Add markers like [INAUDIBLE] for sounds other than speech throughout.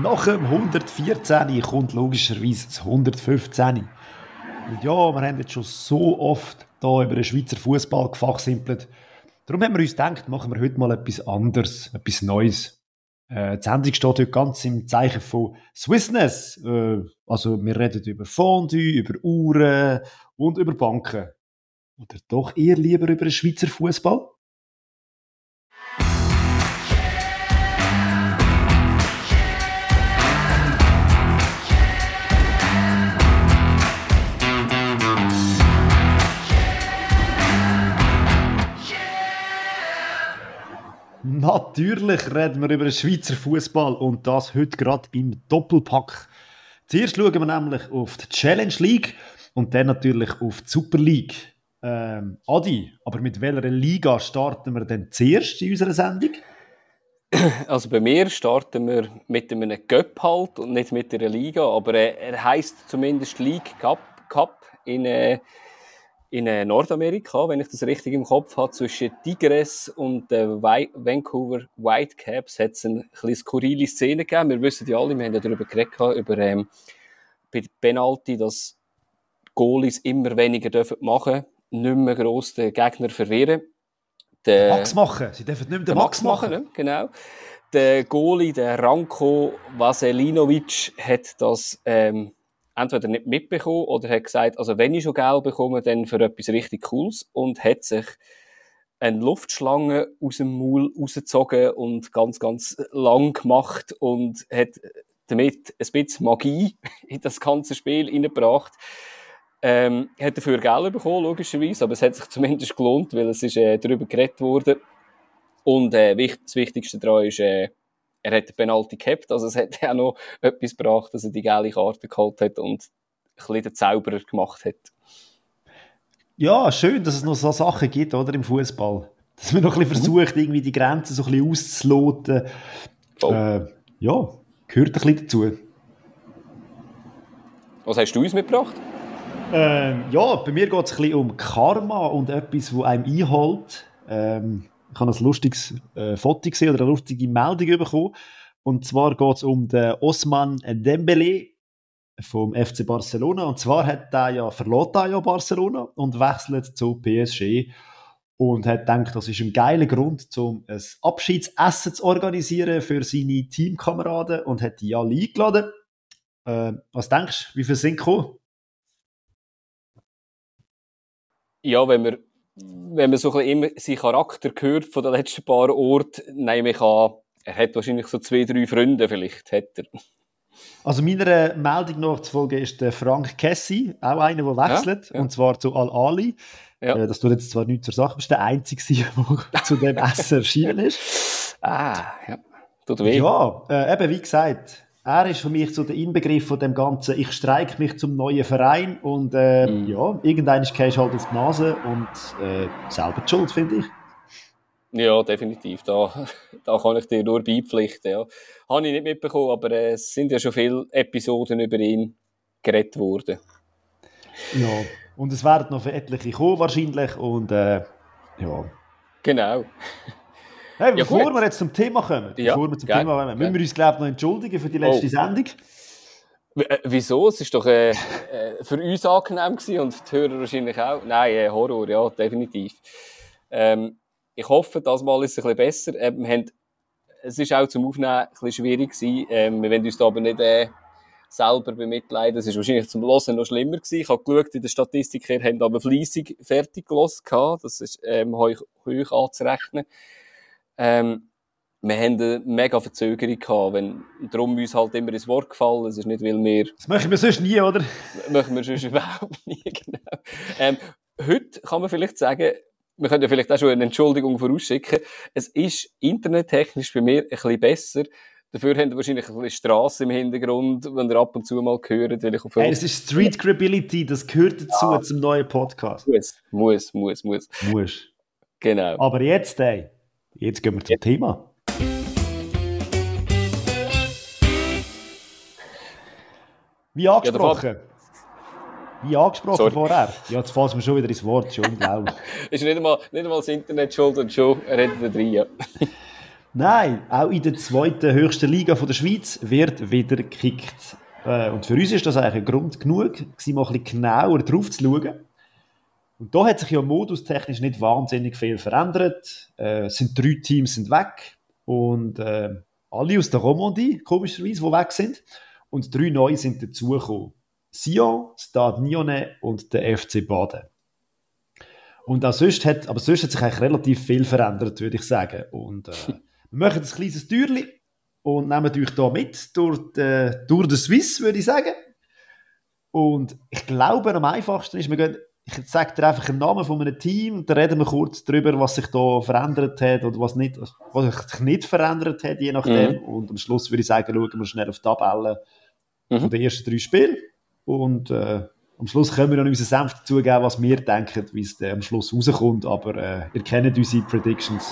Nach dem 114 kommt logischerweise das 115. Und ja, wir haben jetzt schon so oft hier über den Schweizer Fußball gefachsimpelt. Darum haben wir uns gedacht, machen wir heute mal etwas anderes, etwas Neues. Äh, die Sendung steht heute ganz im Zeichen von Swissness. Äh, also wir reden über Fondue, über Uhren und über Banken. Oder doch eher lieber über den Schweizer Fußball? Natürlich reden wir über den Schweizer Fußball und das heute gerade im Doppelpack. Zuerst schauen wir nämlich auf die Challenge League und dann natürlich auf die Super League. Ähm, Adi, aber mit welcher Liga starten wir denn zuerst in unserer Sendung? Also bei mir starten wir mit einem Cup halt und nicht mit einer Liga, aber äh, er heißt zumindest League Cup, Cup in äh, in äh, Nordamerika, wenn ich das richtig im Kopf habe, zwischen Tigres und äh, Vancouver Whitecaps hat es eine ein skurrile Szene gegeben. Wir wissen ja alle, wir haben ja darüber geredet, über ähm, Penalty, dass Goalies immer weniger dürfen machen nicht mehr gross den Gegner verwehren. Der, Max machen, sie dürfen nicht mehr den Max, Max machen. machen. Genau. Der Goalie, der Ranko Vaselinovic, hat das ähm, entweder nicht mitbekommen oder hat gesagt, also wenn ich schon Geld bekomme, dann für etwas richtig Cooles und hat sich eine Luftschlange aus dem Maul rausgezogen und ganz, ganz lang gemacht und hat damit ein bisschen Magie [LAUGHS] in das ganze Spiel hineingebracht. Ähm, hat dafür Geld bekommen, logischerweise, aber es hat sich zumindest gelohnt, weil es ist äh, darüber geredet wurde. Und äh, das Wichtigste daran ist, äh, er hat den Penalty gehabt, also es hat [LAUGHS] auch noch etwas gebracht, dass er die gelbe Karte geholt hat und ein bisschen den Zauberer gemacht hat. Ja, schön, dass es noch so Sachen gibt, oder, im Fußball. Dass man noch ein bisschen mhm. versucht, irgendwie die Grenzen so ein bisschen auszuloten. Oh. Äh, ja, gehört ein bisschen dazu. Was hast du uns mitgebracht? Ähm, ja, bei mir geht es ein bisschen um Karma und etwas, das einem einholt. Ähm, ich habe ein lustiges äh, Foto gesehen oder eine lustige Meldung bekommen. Und zwar geht es um den Osman Dembele vom FC Barcelona. Und zwar hat er ja verloren ja Barcelona und wechselt zu PSG und hat gedacht, das ist ein geiler Grund, um ein Abschiedsessen zu organisieren für seine Teamkameraden und hat die alle eingeladen. Äh, was denkst du, wie viele sind gekommen? Ja, wenn wir wenn man so ein immer seinen Charakter hört von den letzten paar Orten, nehme ich an, er hat wahrscheinlich so zwei, drei Freunde vielleicht, hat er. Also meiner Meldung noch zu folgen ist der Frank Kessi, auch einer, der wechselt, ja, ja. und zwar zu Al-Ali. Ja. Äh, das tut jetzt zwar nicht zur Sache, aber ist der Einzige, [LAUGHS] der zu dem Essen erschienen ist. Ah, ja. Tut weh. Ja, äh, eben wie gesagt, er ist für mich so der Inbegriff von dem Ganzen, ich streike mich zum neuen Verein und äh, mm. ja, irgendwann ist halt auf die Nase und äh, selber die Schuld, finde ich. Ja, definitiv. Da, [LAUGHS] da kann ich dir nur beipflichten. Ja. Habe ich nicht mitbekommen, aber äh, es sind ja schon viele Episoden über ihn geredet worden. Ja, und es werden noch etliche kommen wahrscheinlich und äh, ja. Genau. [LAUGHS] Hey, bevor ja, wir jetzt zum Thema kommen, ja, bevor wir zum Thema kommen, müssen wir uns, glaube ich, noch entschuldigen für die letzte oh. Sendung. Äh, wieso? Es war doch äh, äh, für uns angenehm gewesen und die Hörer wahrscheinlich auch. Nein, äh, Horror, ja, definitiv. Ähm, ich hoffe, das Mal ist es ein bisschen besser. Äh, wir haben, es ist auch zum Aufnehmen ein bisschen schwierig gewesen. Ähm, wir wollen uns da aber nicht äh, selber bemitleiden. Es ist wahrscheinlich zum Hören noch schlimmer gewesen. Ich habe geschaut, in der Statistik her haben aber fleissig fertig gehört. Das ist ähm, euch, euch anzurechnen. Ähm, wir haben eine mega Verzögerung gehabt, wenn, darum uns halt immer ins Wort gefallen. Es ist nicht, weil wir... Das machen wir sonst nie, oder? machen wir sonst [LAUGHS] überhaupt nie, genau. Ähm, heute kann man vielleicht sagen, wir können ja vielleicht auch schon eine Entschuldigung vorausschicken. Es ist internettechnisch bei mir ein bisschen besser. Dafür haben wir wahrscheinlich ein bisschen Straße im Hintergrund, wenn ihr ab und zu mal hört. Weil ich auf hey, das ist Street Credibility, das gehört dazu ja. zum neuen Podcast. Muss, muss, muss, muss. Muss. Genau. Aber jetzt, ey. Jetzt gehen wir zum Thema. Wie angesprochen. Ja, Wie angesprochen Sorry. vorher. Ja, jetzt fassen wir schon wieder ins Wort, schon unglaublich. [LAUGHS] ist nicht einmal, nicht einmal das Internet schuld und schon redet er drin. Ja. [LAUGHS] Nein, auch in der zweiten höchsten Liga von der Schweiz wird wieder gekickt. Äh, und für uns ist das eigentlich ein Grund genug, mal ein bisschen genauer drauf zu schauen. Und da hat sich ja modustechnisch nicht wahnsinnig viel verändert. Äh, es sind drei Teams sind weg und äh, alle aus der Romandie, komischerweise, die weg sind. Und drei neue sind dazugekommen. Sion, Stade Nyonnais und der FC Baden. Und auch sonst hat, aber sonst hat sich eigentlich relativ viel verändert, würde ich sagen. Und äh, [LAUGHS] wir machen ein kleines Türchen und nehmen euch hier mit durch die, durch die Swiss, würde ich sagen. Und ich glaube, am einfachsten ist, wir gehen, ich sage dir einfach einen Namen von einem Team und dann reden wir kurz darüber, was sich da verändert hat oder was, nicht, was sich nicht verändert hat, je nachdem. Mhm. Und am Schluss würde ich sagen, schauen wir schnell auf die Tabelle mhm. von den ersten drei Spielen. Und äh, am Schluss können wir noch unseren Senf dazugeben, was wir denken, wie es am Schluss rauskommt. Aber äh, ihr kennt unsere Predictions.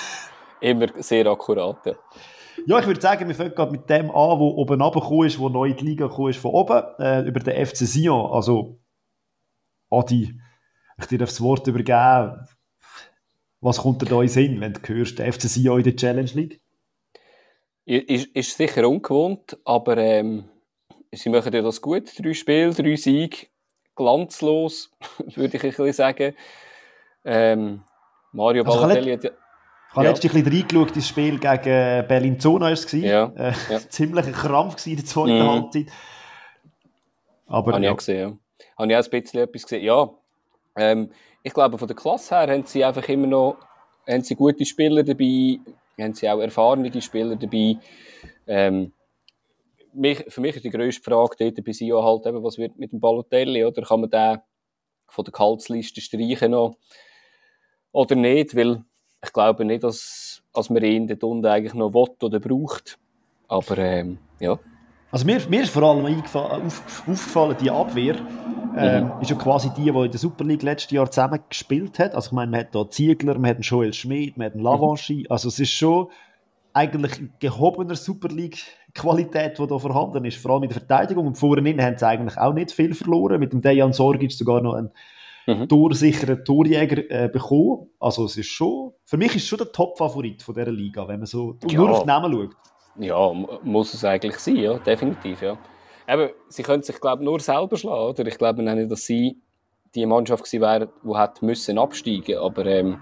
[LAUGHS] Immer sehr akkurat, ja. Ja, ich würde sagen, wir fangen gerade mit dem an, wo oben runtergekommen ist, wo neu in die Liga gekommen ist von oben, äh, über den FC Sion. Also, Adi, ich dir das Wort übergeben. Was kommt dir da in Sinn, wenn du hörst, der FC Sion in der Challenge League? Ist, ist sicher ungewohnt, aber ähm, sie machen ja das gut. Drei Spiele, drei Siege, glanzlos, [LAUGHS] würde ich ein bisschen sagen. Ähm, Mario also Balotelli hat ja ich habe ja. letztens ein bisschen reingeschaut, das Spiel gegen Bellinzona war es. Ja. Äh, ja. [LAUGHS] Ziemlich ein Krampf in der zweiten mhm. Halbzeit. Aber, habe ja. ich auch gesehen, ja. Habe ich auch ein bisschen etwas gesehen. Ja, ähm, ich glaube, von der Klasse her haben sie einfach immer noch haben sie gute Spieler dabei, haben sie auch erfahrene Spieler dabei. Ähm, mich, für mich ist die grösste Frage dort bei Sio halt eben, was wird mit dem Balotelli, oder kann man den von der Kaltsliste streichen noch oder nicht, weil ich glaube nicht, dass, dass man ihn dort unten eigentlich noch will oder braucht. Aber ähm, ja. Also mir, mir ist vor allem auf, aufgefallen, die Abwehr ähm, mhm. ist ja quasi die, die in der Super League letztes Jahr zusammen gespielt hat. Also ich meine, man hat da Ziegler, man hat einen Joel Schmid, man hat einen Lavanchi. Mhm. Also es ist schon eigentlich gehobener Super League Qualität, die da vorhanden ist, vor allem in der Verteidigung. Und vorhin haben sie eigentlich auch nicht viel verloren. Mit dem Dejan Sorgic sogar noch einen mhm. torsicheren Torjäger äh, bekommen. Also es ist schon, für mich ist es schon der Top-Favorit von dieser Liga, wenn man so ja. nur auf den Namen schaut. Ja, muss es eigentlich sein, ja, definitiv, ja. Eben, sie können sich, glaube nur selber schlagen, oder? Ich glaube nicht, dass sie die Mannschaft gewesen wäre, die hätte müssen absteigen aber ähm,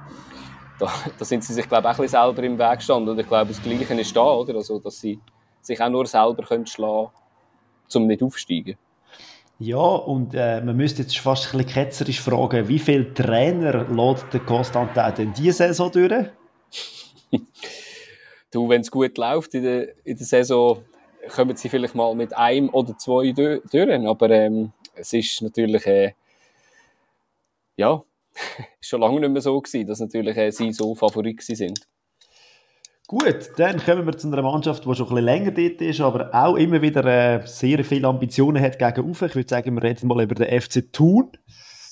da, [LAUGHS] da, sind sie sich, glaube ich, auch ein bisschen selber im Weg gestanden. Und ich glaube, das Gleiche ist da, oder? Also, dass sie sich auch nur selber können schlagen können, um nicht aufzusteigen. Ja, und äh, man müsste jetzt fast ein bisschen ketzerisch fragen, wie viele Trainer lädt der Constantin denn diese Saison durch? [LAUGHS] du, wenn es gut läuft in der, in der Saison, kommen sie vielleicht mal mit einem oder zwei durch, aber ähm, es ist natürlich, äh, ja, [LAUGHS] schon lange nicht mehr so gewesen, dass natürlich äh, sie so Favorit sind. Gut, dann kommen wir zu einer Mannschaft, die schon ein bisschen länger dort ist, aber auch immer wieder äh, sehr viele Ambitionen hat gegen Ufe. Ich würde sagen, wir reden mal über den FC Thun.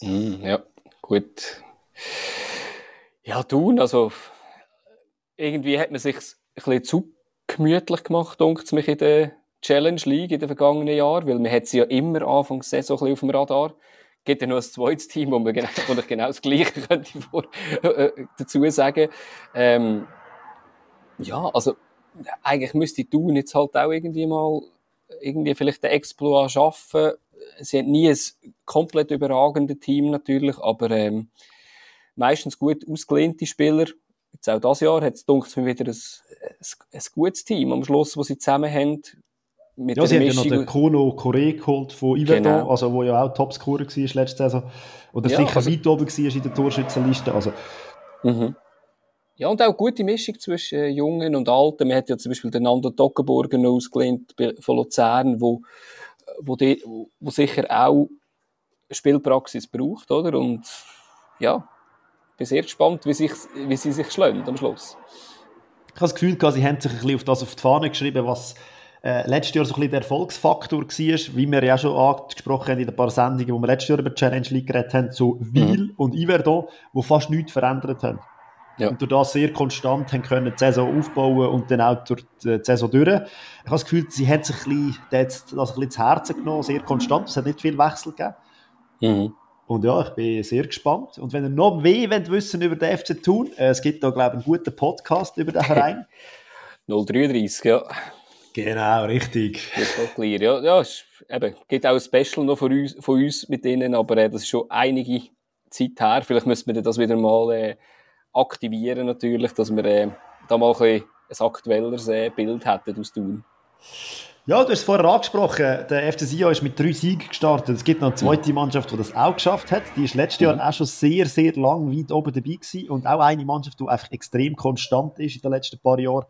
Mm, ja, gut. Ja, Thun, also irgendwie hat man sich ein bisschen zu gemütlich gemacht, denkt mich in der Challenge League in den vergangenen Jahren, weil man hat sie ja immer Anfang der Saison auf dem Radar. Es gibt ja noch ein zweites Team, wo, man genau, [LAUGHS] wo ich genau das Gleiche [LAUGHS] könnte vor, äh, dazu sagen. Ähm, ja, also eigentlich müsste Thun jetzt halt auch irgendwie mal irgendwie vielleicht den Exploit schaffen. Sie haben nie ein komplett überragendes Team natürlich, aber ähm, meistens gut ausgelehnte Spieler. Jetzt auch dieses Jahr hat es mir wieder ein, ein, ein, gutes Team am Schluss, wo sie zusammen haben. Mit ja, sie haben ja noch den Kono Kore geholt von Iverdon, genau. also wo ja auch Topscorer war letzte Saison. Oder ja, sicher also, weit oben war in der Torschützenliste. Also, mhm. Ja, und auch gute Mischung zwischen äh, Jungen und Alten. Man hat ja zum Beispiel den Nando Toggenburger ausgelehnt von Luzern, wo, wo, die, wo sicher auch Spielpraxis braucht, oder? Und ja, bin sehr gespannt, wie, sich, wie sie sich schlagen am Schluss. Ich habe das Gefühl, sie haben sich ein bisschen auf das auf die Fahne geschrieben, was äh, letztes Jahr so ein bisschen der Erfolgsfaktor war, wie wir ja schon angesprochen haben in ein paar Sendungen, wo wir letztes Jahr über die Challenge League geredet haben, so Wil mhm. und Iverdon, die fast nichts verändert haben. Ja. Und durch das sehr konstant haben können die Saison aufbauen und dann auch durch die Saison durch. Ich habe das Gefühl, sie hat sich ein bisschen, das ein bisschen zu Herzen genommen, sehr konstant. Es hat nicht viel Wechsel gegeben. Mhm. Und ja, ich bin sehr gespannt. Und wenn ihr noch mehr wollt wissen über den FC Thun, äh, es gibt da, glaube ich, einen guten Podcast über den Verein. [LAUGHS] 033, ja. Genau, richtig. Clear. Ja, ja es eben, gibt auch ein Special noch von uns, von uns mit ihnen, aber äh, das ist schon einige Zeit her. Vielleicht müssen wir das wieder mal äh, aktivieren, natürlich, dass wir äh, da mal ein, ein aktuelleres äh, Bild hätten aus Thun. Ja, du hast es vorher angesprochen, der FC Sion ist mit drei Siegen gestartet. Es gibt noch eine zweite Mannschaft, die das auch geschafft hat. Die ist letztes Jahr mhm. auch schon sehr, sehr lang weit oben dabei gewesen. Und auch eine Mannschaft, die einfach extrem konstant ist in den letzten paar Jahren,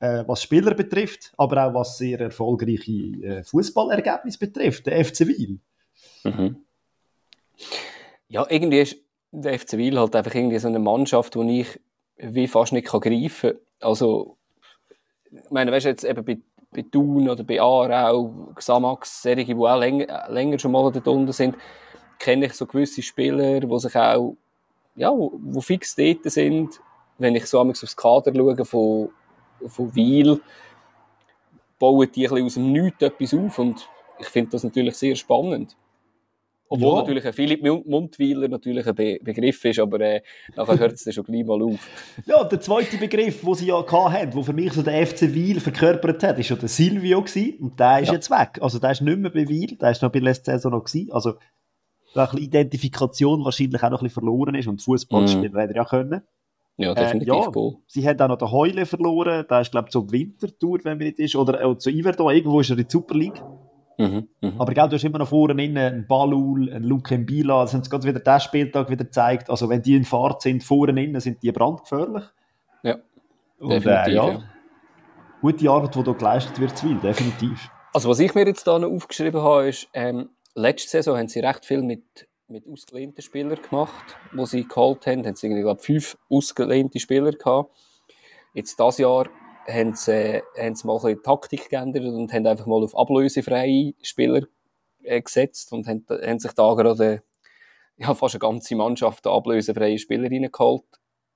äh, was Spieler betrifft, aber auch was sehr erfolgreiche äh, Fußballergebnisse betrifft, der FC Wiel. Mhm. Ja, irgendwie ist der FC Wiel halt einfach irgendwie so eine Mannschaft, die ich wie fast nicht greifen kann. Also, ich meine, weißt du, jetzt eben bei bei Thun oder bei Aarau, Xamax, solche, die auch länger, länger schon mal dort unten sind, kenne ich so gewisse Spieler, die sich auch, ja, wo, wo fix dort sind. Wenn ich so aufs Kader schaue von, von Wiel, bauen die ein bisschen aus dem Nichts etwas auf und ich finde das natürlich sehr spannend. Obwohl ja. natürlich ein Philipp Mundwiler natürlich ein Be Begriff ist, aber äh, nachher hört es dann schon gleich mal auf. [LAUGHS] Ja, der zweite Begriff, den sie ja hatten, der für mich so der FC Wiel verkörpert hat, war ja der Silvio gewesen, und der ist ja. jetzt weg. Also der ist nicht mehr bei Wiel, der ist noch bei letzter Saison noch gewesen. Also da ein bisschen Identifikation wahrscheinlich auch noch ein bisschen verloren ist und Fußballspieler mm. hätte ja können. Ja, definitiv äh, ja, cool. Sie hat auch noch den Heule verloren, der ist glaube ich zur Wintertour, wenn man nicht ist, oder äh, zu Iverdon, irgendwo ist er in der Super League. Mhm, mh. Aber gell, du hast immer noch vorne einen Balul, einen Luke Mbila, das haben sie gerade wieder diesen Spieltag wieder gezeigt. Also wenn die in Fahrt sind, vorne innen, sind die brandgefährlich. Ja, Und, äh, definitiv, äh, ja. ja. Gute Arbeit, die hier geleistet wird, Zwil, definitiv. Also was ich mir jetzt hier noch aufgeschrieben habe, ist, ähm, letzte Saison haben sie recht viel mit, mit ausgelehnten Spielern gemacht, wo sie geholt haben. Haben sie, glaube fünf ausgelehnte Spieler gehabt. Jetzt dieses Jahr haben sie, haben sie mal ein bisschen die Taktik geändert und haben einfach mal auf ablösefreie Spieler äh, gesetzt und haben, haben sich da gerade ja, fast eine ganze Mannschaft ablösefreie Spieler reingeholt,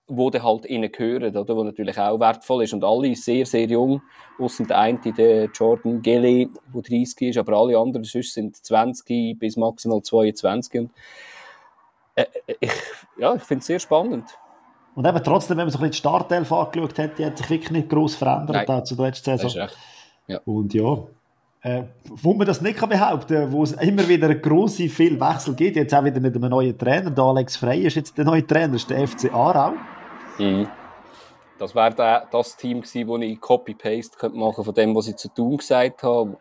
wo dann halt ihnen gehören, oder, wo natürlich auch wertvoll ist. Und alle sehr, sehr jung, außer der eine, der Jordan Gele, der 30 ist, aber alle anderen sonst sind 20 bis maximal 22 und äh, äh, ich, ja, ich finde es sehr spannend. Und eben trotzdem, wenn man so ein bisschen die Startelf angeschaut hat, die hat sich wirklich nicht gross verändert Nein, zu der letzten Saison. Ja. Und ja, äh, wo man das nicht kann behaupten wo es immer wieder grosse viel Wechsel gibt, jetzt auch wieder mit einem neuen Trainer, der Alex Frey ist jetzt der neue Trainer, ist der FC Aarau. Mhm. Das wäre das Team gewesen, wo ich Copy-Paste machen von dem, was ich zu tun gesagt habe.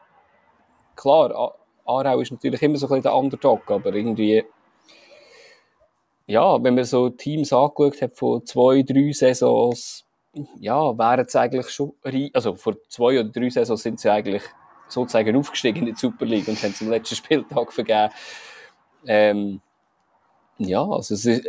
Klar, Aarau ist natürlich immer so ein bisschen der Underdog, aber irgendwie ja, wenn man so Teams angeschaut hat von zwei, drei Saisons, ja, wären es eigentlich schon, also vor zwei oder drei Saisons sind sie eigentlich sozusagen aufgestiegen in die Super League und haben es am letzten [LAUGHS] Spieltag vergeben. Ähm, ja, also es, ist,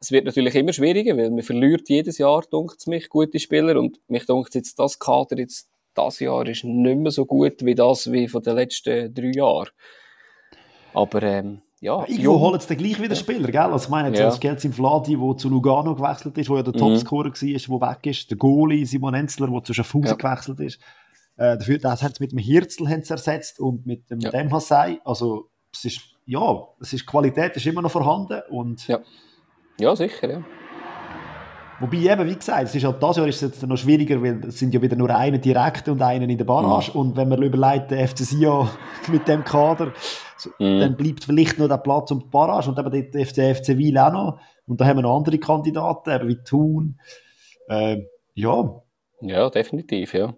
es, wird natürlich immer schwieriger, weil man verliert jedes Jahr, dunkt mich, gute Spieler und mich dunkt jetzt das Kader jetzt das Jahr ist nicht mehr so gut wie das wie von den letzten drei Jahren. Aber ähm, ja, Irgendwo holen sie dann gleich wieder Spieler, gell? Also ich meine, jetzt ja. Geld Vladi, der zu Lugano gewechselt ist, wo ja der mhm. Topscorer war, der weg ist, der Goalie Simon Enzler, der zu Schaffhausen ja. gewechselt ist. Äh, dafür, das haben sie mit dem Hirzel ersetzt und mit dem ja. Demhasei. Also es ist, ja, es ist, Qualität ist immer noch vorhanden und ja. ja, sicher, ja. Wobei eben, wie gesagt, es ist halt, das Jahr ist es jetzt noch schwieriger, weil es sind ja wieder nur einen direkt und einen in der Barrage. Mhm. Und wenn man überlegt, der FC Sion [LAUGHS] mit dem Kader, so, mhm. dann bleibt vielleicht noch der Platz um die Barrage und eben der FC, FC Wiel auch noch. Und da haben wir noch andere Kandidaten, eben wie Thun. Äh, ja. Ja, definitiv, ja.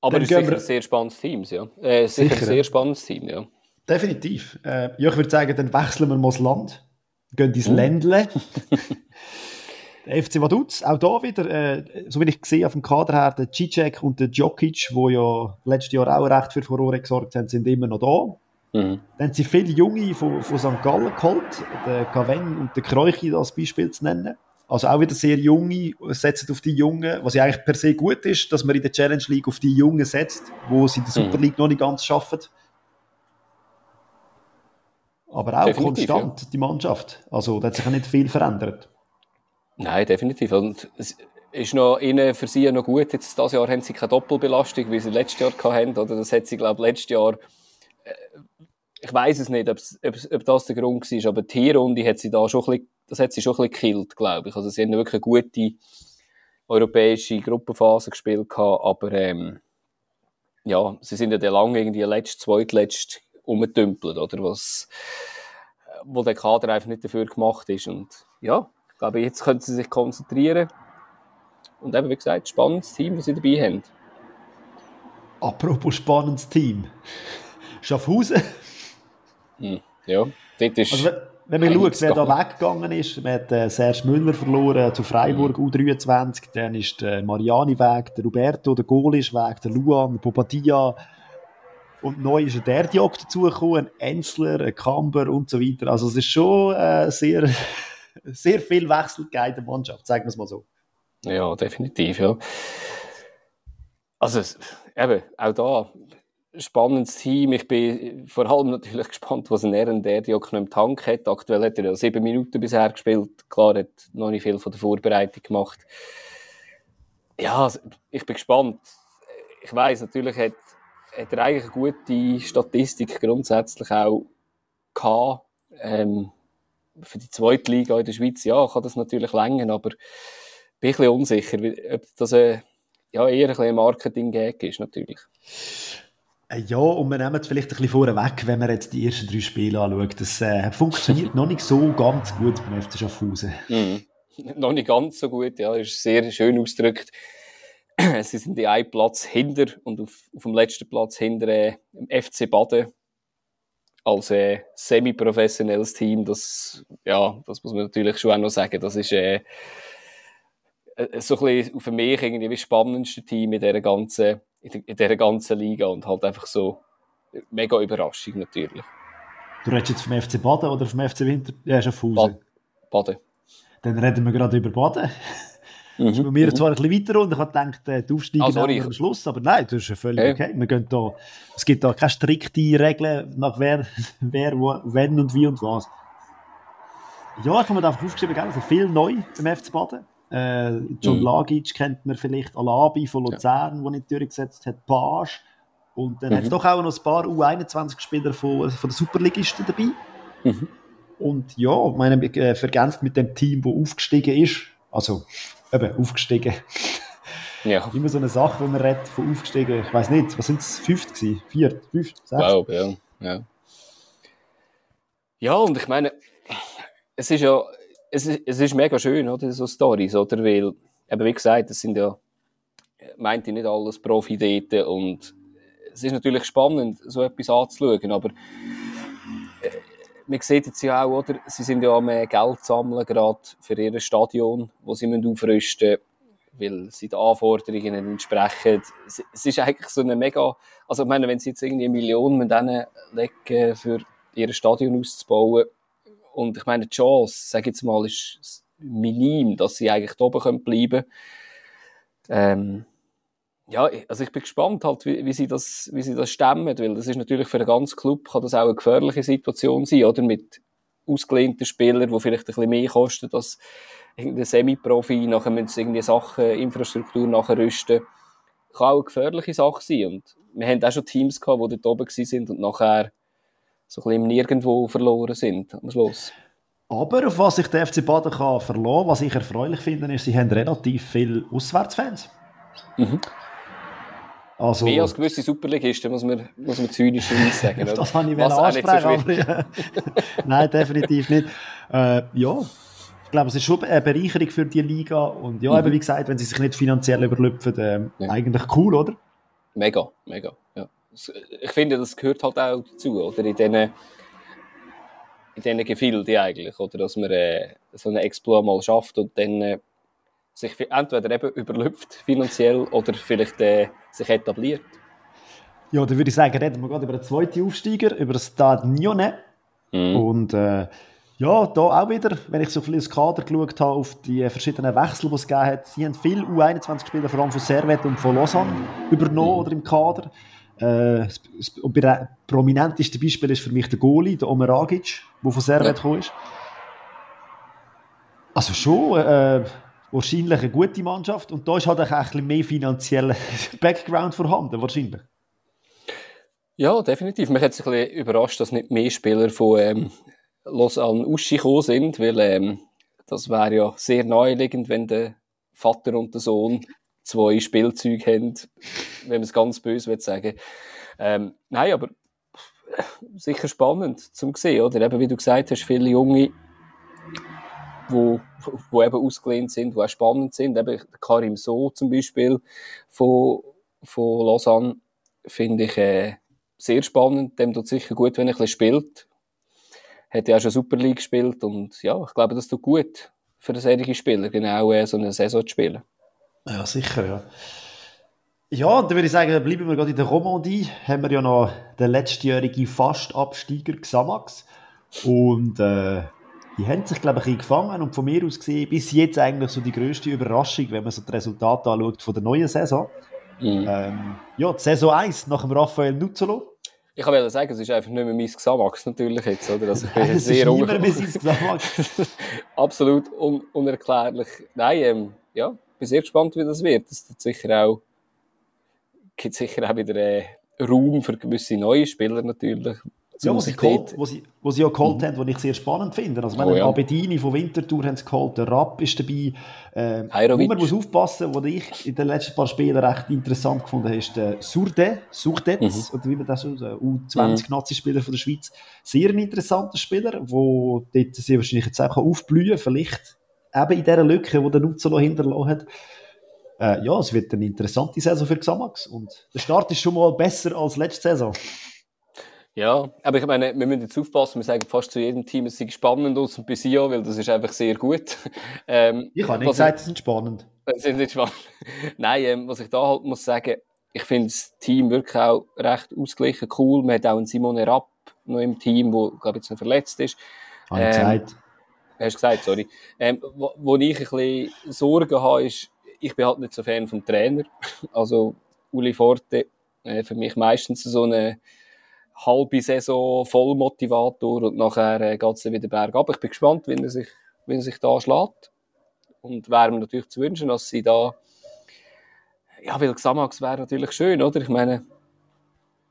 Aber es ist sicher ein sehr spannendes Team, ja. Äh, sicher, sicher ein sehr spannendes Team, ja. Definitiv. Äh, ja, ich würde sagen, dann wechseln wir mal das Land. Gehen ins mhm. Ländle. [LAUGHS] Der FC Vaduz, auch da wieder, äh, so wie ich gesehen auf dem Kader her, der Cicek und der Djokic, die ja letztes Jahr auch recht für Furore gesorgt haben, sind immer noch da. Mhm. Dann haben sie viele Junge von, von St. Gallen geholt, der Gaven und der Kreuchi als Beispiel zu nennen. Also auch wieder sehr junge, setzen auf die Jungen, was ja eigentlich per se gut ist, dass man in der Challenge League auf die Jungen setzt, wo sie in der Super mhm. League mhm. noch nicht ganz schaffen. Aber auch Definitiv, konstant, ja. die Mannschaft. Also da hat sich ja nicht viel verändert. Nein, definitiv. Und es ist noch ihnen für sie noch gut. Jetzt, dieses Jahr haben sie keine Doppelbelastung, wie sie letztes Jahr hatten. Oder das hat sie, glaube ich, letztes Jahr äh, ich weiß es nicht, ob, ob, das der Grund war, aber die Runde hat sie da schon ein bisschen, das hat sie schon ein bisschen gekillt, glaube ich. Also sie haben wirklich eine gute europäische Gruppenphase gespielt aber ähm, ja, sie sind ja dann lange irgendwie letzt, zweitletzt umgetümpelt, oder was, wo der Kader einfach nicht dafür gemacht ist und ja, ich glaube, jetzt können sie sich konzentrieren und eben, wie gesagt, spannendes Team, das sie dabei haben. Apropos spannendes Team. Schaffhausen. Hm, ja, dort ist... Also, wenn man schaut, wer da weggegangen ist, man hat äh, Serge Müller verloren zu Freiburg mhm. U23, dann ist der Mariani weg, der Roberto, der Goli ist weg, der Luan, der Bobadia und neu ist ein Derdiok dazugekommen, ein Enzler, ein Kamber und so weiter. Also es ist schon äh, sehr, sehr viel Wechsel in der Mannschaft, sagen wir es mal so. Ja, definitiv, ja. Also eben, auch da spannendes Team. Ich bin vor allem natürlich [LAUGHS] gespannt, was ein R&R noch im Tank hat. Aktuell hat er ja sieben Minuten bisher gespielt. Klar, hat noch nicht viel von der Vorbereitung gemacht. Ja, also, ich bin gespannt. Ich weiß natürlich hat, hat er eigentlich eine gute Statistik grundsätzlich auch gehabt. Ähm, für die zweite Liga in der Schweiz, ja, kann das natürlich länger, aber bin ein bisschen unsicher, ob das äh, ja, eher ein bisschen Marketing-Gag ist, natürlich. Äh, ja, und wir nehmen es vielleicht ein bisschen vorweg, wenn man jetzt die ersten drei Spiele anschaut. Das äh, funktioniert [LAUGHS] noch nicht so ganz gut beim FC Schaffhausen. Mm. [LAUGHS] Noch nicht ganz so gut, ja, ist sehr schön ausgedrückt. [CLEARS THROAT] Sie sind die einen Platz hinter und auf, auf dem letzten Platz hinter äh, im FC Baden als äh, semi-professionelles Team. Das, ja, das muss man natürlich schon auch noch sagen. Das ist äh, äh so ein bisschen für mich irgendwie das spannendste Team in dieser ganzen in, dieser ganzen Liga und halt einfach so mega Überraschung natürlich. Du redest jetzt vom FC Baden oder vom FC Winter? Ja, Schaffhausen. Baden. Dann reden wir gerade über Baden. [LAUGHS] Mhm. Das ist bei mir mhm. zwar ein bisschen weiter und ich habe gedacht, äh, die Aufsteigen ah, am Schluss, aber nein, das ist ja völlig hey. okay. Wir gehen da, es gibt da keine strikte Regeln, nach wer, [LAUGHS] wer wo, wenn und wie und was. Ja, ich habe mir einfach aufgeschrieben, also viel neu beim FC Baden. Äh, John mhm. Lagic kennt man vielleicht, Alabi von Luzern, ja. der nicht durchgesetzt hat, Page. Und dann mhm. hat es doch auch noch ein paar U21-Spieler von, von der Superligisten dabei. Mhm. Und ja, meine, äh, vergänzt mit dem Team, das aufgestiegen ist. Also, eben, aufgestiegen. Ja. [LAUGHS] Immer so eine Sache, wo man redet von aufgestiegen. Ich weiß nicht, was sind es? Fünft gewesen? Viert? Fünft? Sechst? Wow, ja. ja. Ja, und ich meine, es ist ja es, es ist mega schön, oder, so Stories, oder, weil, eben wie gesagt, das sind ja, meint ich nicht alles profi dort und es ist natürlich spannend, so etwas anzuschauen, aber man sieht jetzt ja auch, oder, sie sind ja am Geld sammeln, gerade für ihr Stadion, wo sie aufrüsten müssen weil sie den Anforderungen entsprechen. Es ist eigentlich so eine mega, also ich meine, wenn sie jetzt irgendwie eine Million mit legen, für ihr Stadion auszubauen, und ich meine, die Chance, sage jetzt mal, ist minim, dass sie eigentlich da oben bleiben können. Ähm, ja, also ich bin gespannt halt, wie, wie, sie das, wie sie das stemmen, weil das ist natürlich für den ganzen Club kann das auch eine gefährliche Situation sein, oder? Mit ausgelehnten Spielern, die vielleicht ein bisschen mehr kosten als irgendein Semi-Profi, nachher müssen sie irgendwie Sachen, Infrastruktur nachrüsten. Kann auch eine gefährliche Sache sein. Und wir haben auch schon Teams gehabt, die dort oben waren und nachher so ein bisschen nirgendwo verloren sind am Schluss. Aber auf was sich der FC Baden kann verlassen, was ich erfreulich finde, ist, sie haben relativ viele Auswärtsfans. Mhm. Also, Mehr als gewisse Superligisten, muss man, muss man zynisch [LAUGHS] sagen. das habe ich ansprechen, so aber, [LAUGHS] [LAUGHS] Nein, definitiv nicht. Äh, ja, ich glaube, es ist schon eine Bereicherung für die Liga und ja, mhm. eben wie gesagt, wenn sie sich nicht finanziell überlüpfen, äh, ja. eigentlich cool, oder? Mega, mega, ja ich finde, das gehört halt auch dazu, oder? In diesen, in diesen Gefilden eigentlich, oder? Dass man äh, so einen Exploit mal schafft und dann äh, sich entweder eben überlüpft finanziell oder vielleicht äh, sich etabliert. Ja, dann würde ich sagen, reden wir gerade über den zweiten Aufsteiger, über das Nyonnais. Mhm. Und äh, ja, da auch wieder, wenn ich so viel ins Kader geschaut habe, auf die verschiedenen Wechsel, die es gegeben hat, sie haben viele U21-Spieler, vor allem von Servet und von Lausanne, übernommen mhm. oder im Kader. Äh, das prominenteste Beispiel ist für mich der Goalie, der Omer Agic, der von Servet ja. gekommen ist. Also schon äh, wahrscheinlich eine gute Mannschaft und da ist halt auch ein bisschen mehr finanzieller [LAUGHS] Background vorhanden, wahrscheinlich. Ja, definitiv. Mich hat es ein bisschen überrascht, dass nicht mehr Spieler von ähm, Lausanne gekommen sind, weil ähm, das wäre ja sehr naheliegend, wenn der Vater und der Sohn zwei Spielzeuge haben, wenn man es ganz böse sagen. Ähm, nein, aber sicher spannend zum sehen, oder? Eben, wie du gesagt hast, viele Junge, wo, wo eben ausgelehnt sind, die auch spannend sind. Eben Karim So zum Beispiel von, von Lausanne finde ich äh, sehr spannend. Dem tut sicher gut, wenn er ein spielt. Hat ja auch schon Super League gespielt und ja, ich glaube, das tut gut für einen solchen Spieler, genau äh, so eine Saison zu spielen. Ja, sicher, ja. Ja, dann würde ich sagen, bleiben wir gerade in der Romandie. Haben wir ja noch den letztjährigen Fastabsteiger Xamax. Und äh, die haben sich, glaube ich, ein gefangen. Und von mir aus gesehen, bis jetzt eigentlich so die grösste Überraschung, wenn man so die Resultate anschaut von der neuen Saison. Mhm. Ähm, ja, die Saison 1 nach dem Raphael Nuzzolo. Ich wollte sagen, es ist einfach nicht mehr mein Xamax natürlich jetzt, oder? Also, [LAUGHS] Nein, es sehr ist immer mein Xamax. [LAUGHS] Absolut un unerklärlich. Nein, ähm, ja, bin sehr gespannt, wie das wird. Das wird sicher auch, gibt sicher auch wieder äh, Raum für gewisse neue Spieler natürlich, ja, wo sie, geholt, wo, sie, wo sie ja geholt mhm. haben, was ich sehr spannend finde. Also, wenn oh, ja. Abedini von Winterthur haben sie geholt, der Rapp ist dabei. Äh, man muss aufpassen, was ich in den letzten paar Spielen recht interessant gefunden habe, ist der Surde, Surdetz, mhm. oder wie man das so sagt, U20-Nazi-Spieler mhm. von der Schweiz. Sehr ein interessanter Spieler, der dort sehr wahrscheinlich jetzt auch aufblühen kann, vielleicht eben in dieser Lücke, die der Nuzzolo hinterlassen hat. Äh, ja, es wird eine interessante Saison für Xamax und der Start ist schon mal besser als letzte Saison. Ja, aber ich meine, wir müssen jetzt aufpassen, wir sagen fast zu jedem Team, es sei spannend aus und bis hier, weil das ist einfach sehr gut. [LAUGHS] Ähm, ich habe nicht gesagt, es sind spannend. [LAUGHS] Es sind nicht spannend. [LAUGHS] Nein, ähm, was ich da halt muss sagen, ich finde das Team wirklich auch recht ausgeglichen, cool. Man hat auch einen Simone Rapp noch im Team, der, glaube ich, jetzt noch verletzt ist. Habe ähm, gesagt. Hast du gesagt, sorry. Ähm, wo, wo ich ein bisschen Sorgen habe, ist, ich bin halt nicht so Fan vom Trainer. Also, Uli Forte, äh, für mich meistens so eine halbe Saison Vollmotivator und nachher äh, geht es wieder bergab. Ich bin gespannt, wie er sich, wie er sich da schlägt. Und wäre mir natürlich zu wünschen, dass sie da. Ja, weil Xamax wäre natürlich schön, oder? Ich meine,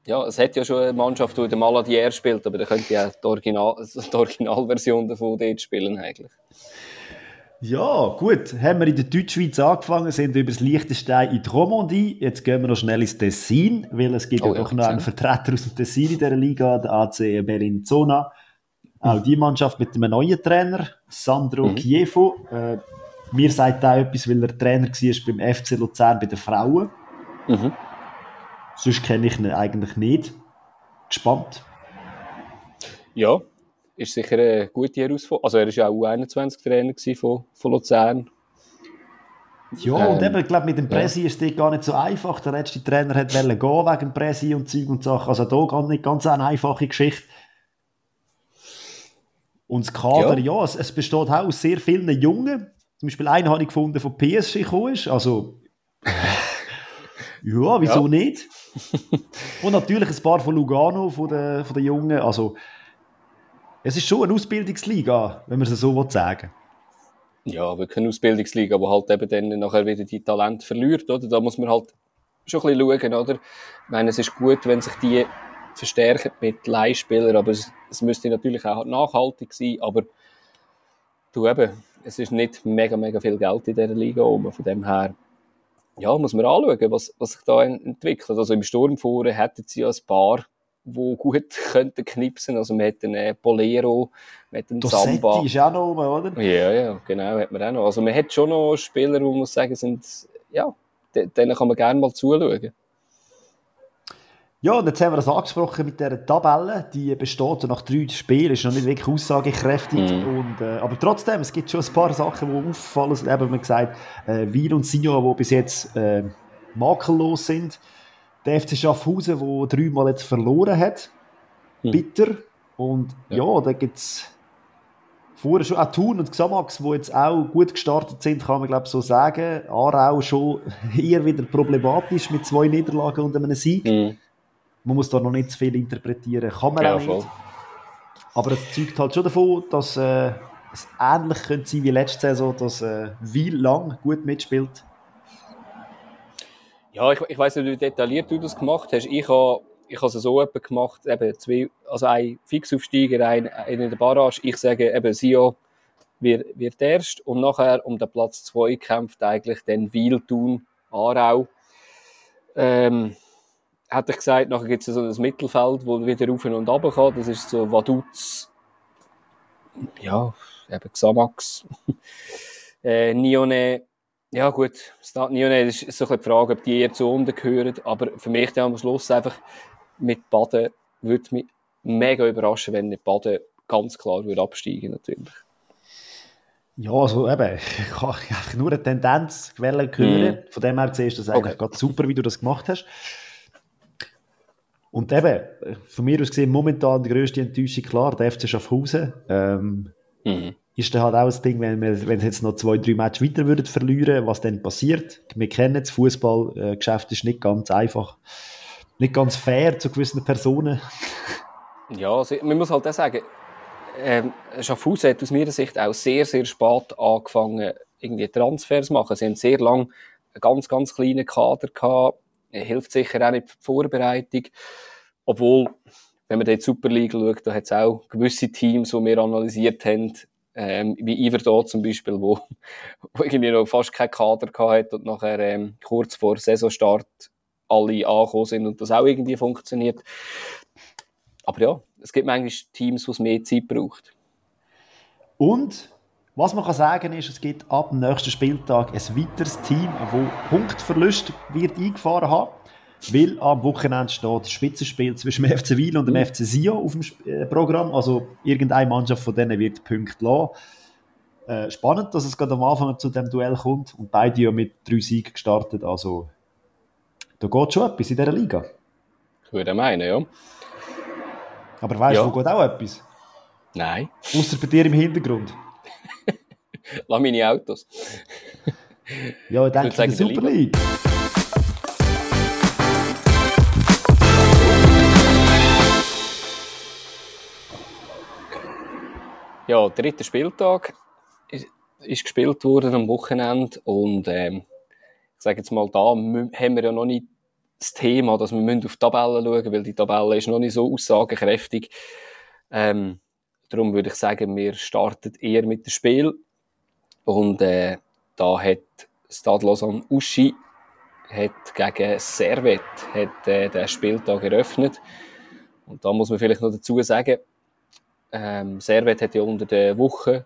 ja, es hat ja schon eine Mannschaft, die der Maladier spielt, aber da könnte ja die, Original, [LAUGHS] die Originalversion davon dort spielen eigentlich. Ja, gut. Haben wir in der Deutschschweiz angefangen, sind über das Liechtenstein in die Romandie. Jetzt gehen wir noch schnell ins Tessin, weil es gibt oh, ja doch noch einen Vertreter aus dem Tessin in dieser Liga, der AC Bellinzona. Auch die Mannschaft mit einem neuen Trainer, Sandro mhm. Chievo. Äh, mir sagt auch etwas, weil er Trainer war beim FC Luzern bei den Frauen. Mhm. Sonst kenne ich ihn eigentlich nicht. Gespannt. Ja, ist sicher eine gute Herausforderung. Also er war ja auch U21-Trainer von, von Luzern. Ja, ähm, und eben, ich glaube, mit dem Presi ja. ist es gar nicht so einfach. Der letzte Trainer hat gehen wegen Presi und Zeug und Sachen. Also da gar nicht ganz eine einfache Geschichte. Und das Kader, ja, ja es, es, besteht auch aus sehr vielen Jungen. Zum Beispiel einen habe ich gefunden, der von PSG gekommen ist. Also, [LAUGHS] ja, wieso ja. nicht? und natürlich ein paar von Lugano, von den, von den Jungen. Also, es ist schon eine Ausbildungsliga, wenn man es so sagen Ja, wirklich eine Ausbildungsliga, wo halt eben dann nachher wieder die Talente verliert, oder? Da muss man halt schon ein bisschen schauen, oder? Ich meine, es ist gut, wenn sich die verstärken mit Leihspielern, aber es, es müsste natürlich auch nachhaltig sein, aber du eben, es ist nicht mega, mega viel Geld in dieser Liga oben, von dem her ja, muss man anschauen, was, was sich da entwickelt. Also im Sturm vorne hätten sie ja ein paar die gut [LAUGHS] könnten knipsen. Also man hat einen äh, Bolero, man hat einen Dossetti Samba. ist auch noch oben, oder? Ja, ja, genau, hat man auch noch. Also man hat schon noch Spieler, wo man sagen, sind, ja, denen kann man gerne mal zuschauen. Ja, und jetzt haben wir das angesprochen mit dieser Tabelle. Die besteht nach drei Spielen, ist noch nicht wirklich aussagekräftig. Mm. Und, äh, aber trotzdem, es gibt schon ein paar Sachen, die auffallen. Eben, man gesagt, äh, Wiel und Sion, die bis jetzt äh, makellos sind der FC Schaffhausen, der dreimal jetzt verloren hat. Hm. Bitter. Und ja, ja da gibt es vorher schon auch Thun und Xamax, die jetzt auch gut gestartet sind, kann man glaube so sagen. Aarau schon [LAUGHS] eher wieder problematisch mit zwei Niederlagen und einem Sieg. Hm. Man muss da noch nicht zu viel interpretieren, kann man ja, auch nicht. Voll. Aber es zeugt halt schon davon, dass äh, es ähnlich könnte sein wie letzte Saison, dass äh, Wiel lang gut mitspielt ja, ich, ich weiß nicht, wie detailliert du das gemacht hast. Ich habe ich habe es so etwa gemacht, eben zwei, also ein Fixaufsteiger, ein, ein in der Barrage. Ich sage eben, Sio wird, wird erst und nachher um den Platz 2 kämpft eigentlich dann Wiel, Thun, Aarau. Ähm, hätte ich gesagt, nachher gibt es so ein Mittelfeld, wo wieder rauf und runter kann. Das ist so Vaduz, ja, eben Xamax, [LAUGHS] äh, Nione, ja gut, Stade Nione, ist so ein die Frage, ob die eher zu unten gehören, aber für mich dann am Schluss einfach mit Baden würde mich mega überraschen, wenn nicht Baden ganz klar würde absteigen natürlich. Ja, also eben, [LAUGHS] ich kann einfach nur eine Tendenz hören. Mm. Von dem her siehst du das eigentlich okay. super, wie du das gemacht hast. Und eben, von mir aus gesehen, momentan die grösste Enttäuschung, klar, der FC Schaffhausen. Ähm, mhm. Ist dann halt auch das Ding, wenn wir wenn jetzt noch zwei, drei Matches weiter würden verlieren, was dann passiert. Wir kennen das Fußballgeschäft ist nicht ganz einfach, nicht ganz fair zu gewissen Personen. [LAUGHS] Ja, also, man muss halt auch sagen, ähm, Schaffhausen hat aus meiner Sicht auch sehr, sehr spät angefangen, irgendwie Transfers zu machen. Sie haben sehr lange einen ganz, ganz kleinen Kader gehabt. Hilft sicher auch nicht die Vorbereitung. Obwohl, wenn man die Super League schaut, da hat es auch gewisse Teams, die wir analysiert haben, ähm, wie Iverdor zum Beispiel, wo, [LAUGHS] wo irgendwie noch fast keinen Kader gehabt und nachher ähm, kurz vor Saisonstart alle angekommen sind und das auch irgendwie funktioniert. Aber ja, es gibt manchmal Teams, wo es mehr Zeit braucht. Und was man kann sagen ist, es gibt ab dem nächsten Spieltag ein weiteres Team, das Punktverlust wird eingefahren haben. Weil am Wochenende steht das Spitzenspiel zwischen dem FC Wiel und dem. FC Sion auf dem äh, Programm. Also irgendeine Mannschaft von denen wird Punkte lassen. Äh, spannend, dass es gerade am Anfang zu dem Duell kommt und beide ja mit drei Siegen gestartet. Also da geht schon etwas in dieser Liga. Ich würde meinen, ja. Aber weißt du, ja. wo geht auch etwas? Nein. Außer bei dir im Hintergrund. [LAUGHS] Lass meine Autos. ja, ich denke, in der Super League. Ja, dritter Spieltag ist, ist gespielt worden am Wochenende und ähm, ich sage jetzt mal, da haben wir ja noch nicht das Thema, dass wir auf die Tabelle schauen weil die Tabelle ist noch nicht so aussagekräftig. Ähm, darum würde ich sagen, wir starten eher mit dem Spiel. Und äh, da hat Stade Lausanne Uschi hat gegen Servet hat, äh, den Spieltag eröffnet. Und da muss man vielleicht noch dazu sagen, ähm, Servet hat ja unter der Woche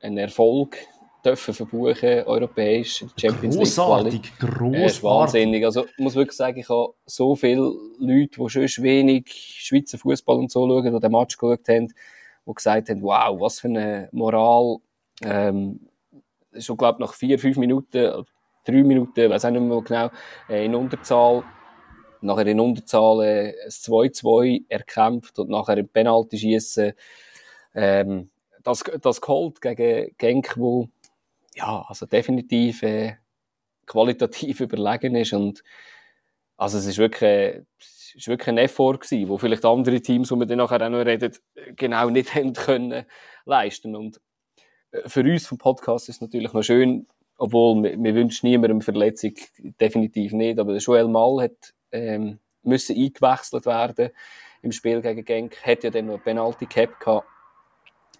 einen Erfolg dürfen verbuchen, europäisch, Champions grossartig, League. Grossartig, äh, ist wahnsinnig. Also, ich muss wirklich sagen, ich habe so viele Leute, die schon wenig Schweizer Fußball und so schauen, die den Match geschaut haben, die gesagt haben, wow, was für eine Moral. Ähm, schon, glaube nach vier, fünf Minuten, drei Minuten, weiß auch nicht mehr genau, äh, in Unterzahl, nachher in Unterzahl äh, ein 2-2 erkämpft und nachher ein Penalty schießen. Ähm, das, das geholt gegen Genk, wo ja, also definitiv äh, qualitativ [LAUGHS] überlegen ist und also es ist wirklich, äh, es ist wirklich ein Effort gewesen, wo vielleicht andere Teams, wo wir dann nachher auch noch reden, genau nicht [LAUGHS] haben können leisten und äh, für uns vom Podcast ist es natürlich noch schön, obwohl wir, wir wünschen niemandem Verletzung, definitiv nicht, aber Joel Mal hat ähm, müssen eingewechselt werden im Spiel gegen Genk, hat ja dann noch eine Penalty Cap gehabt.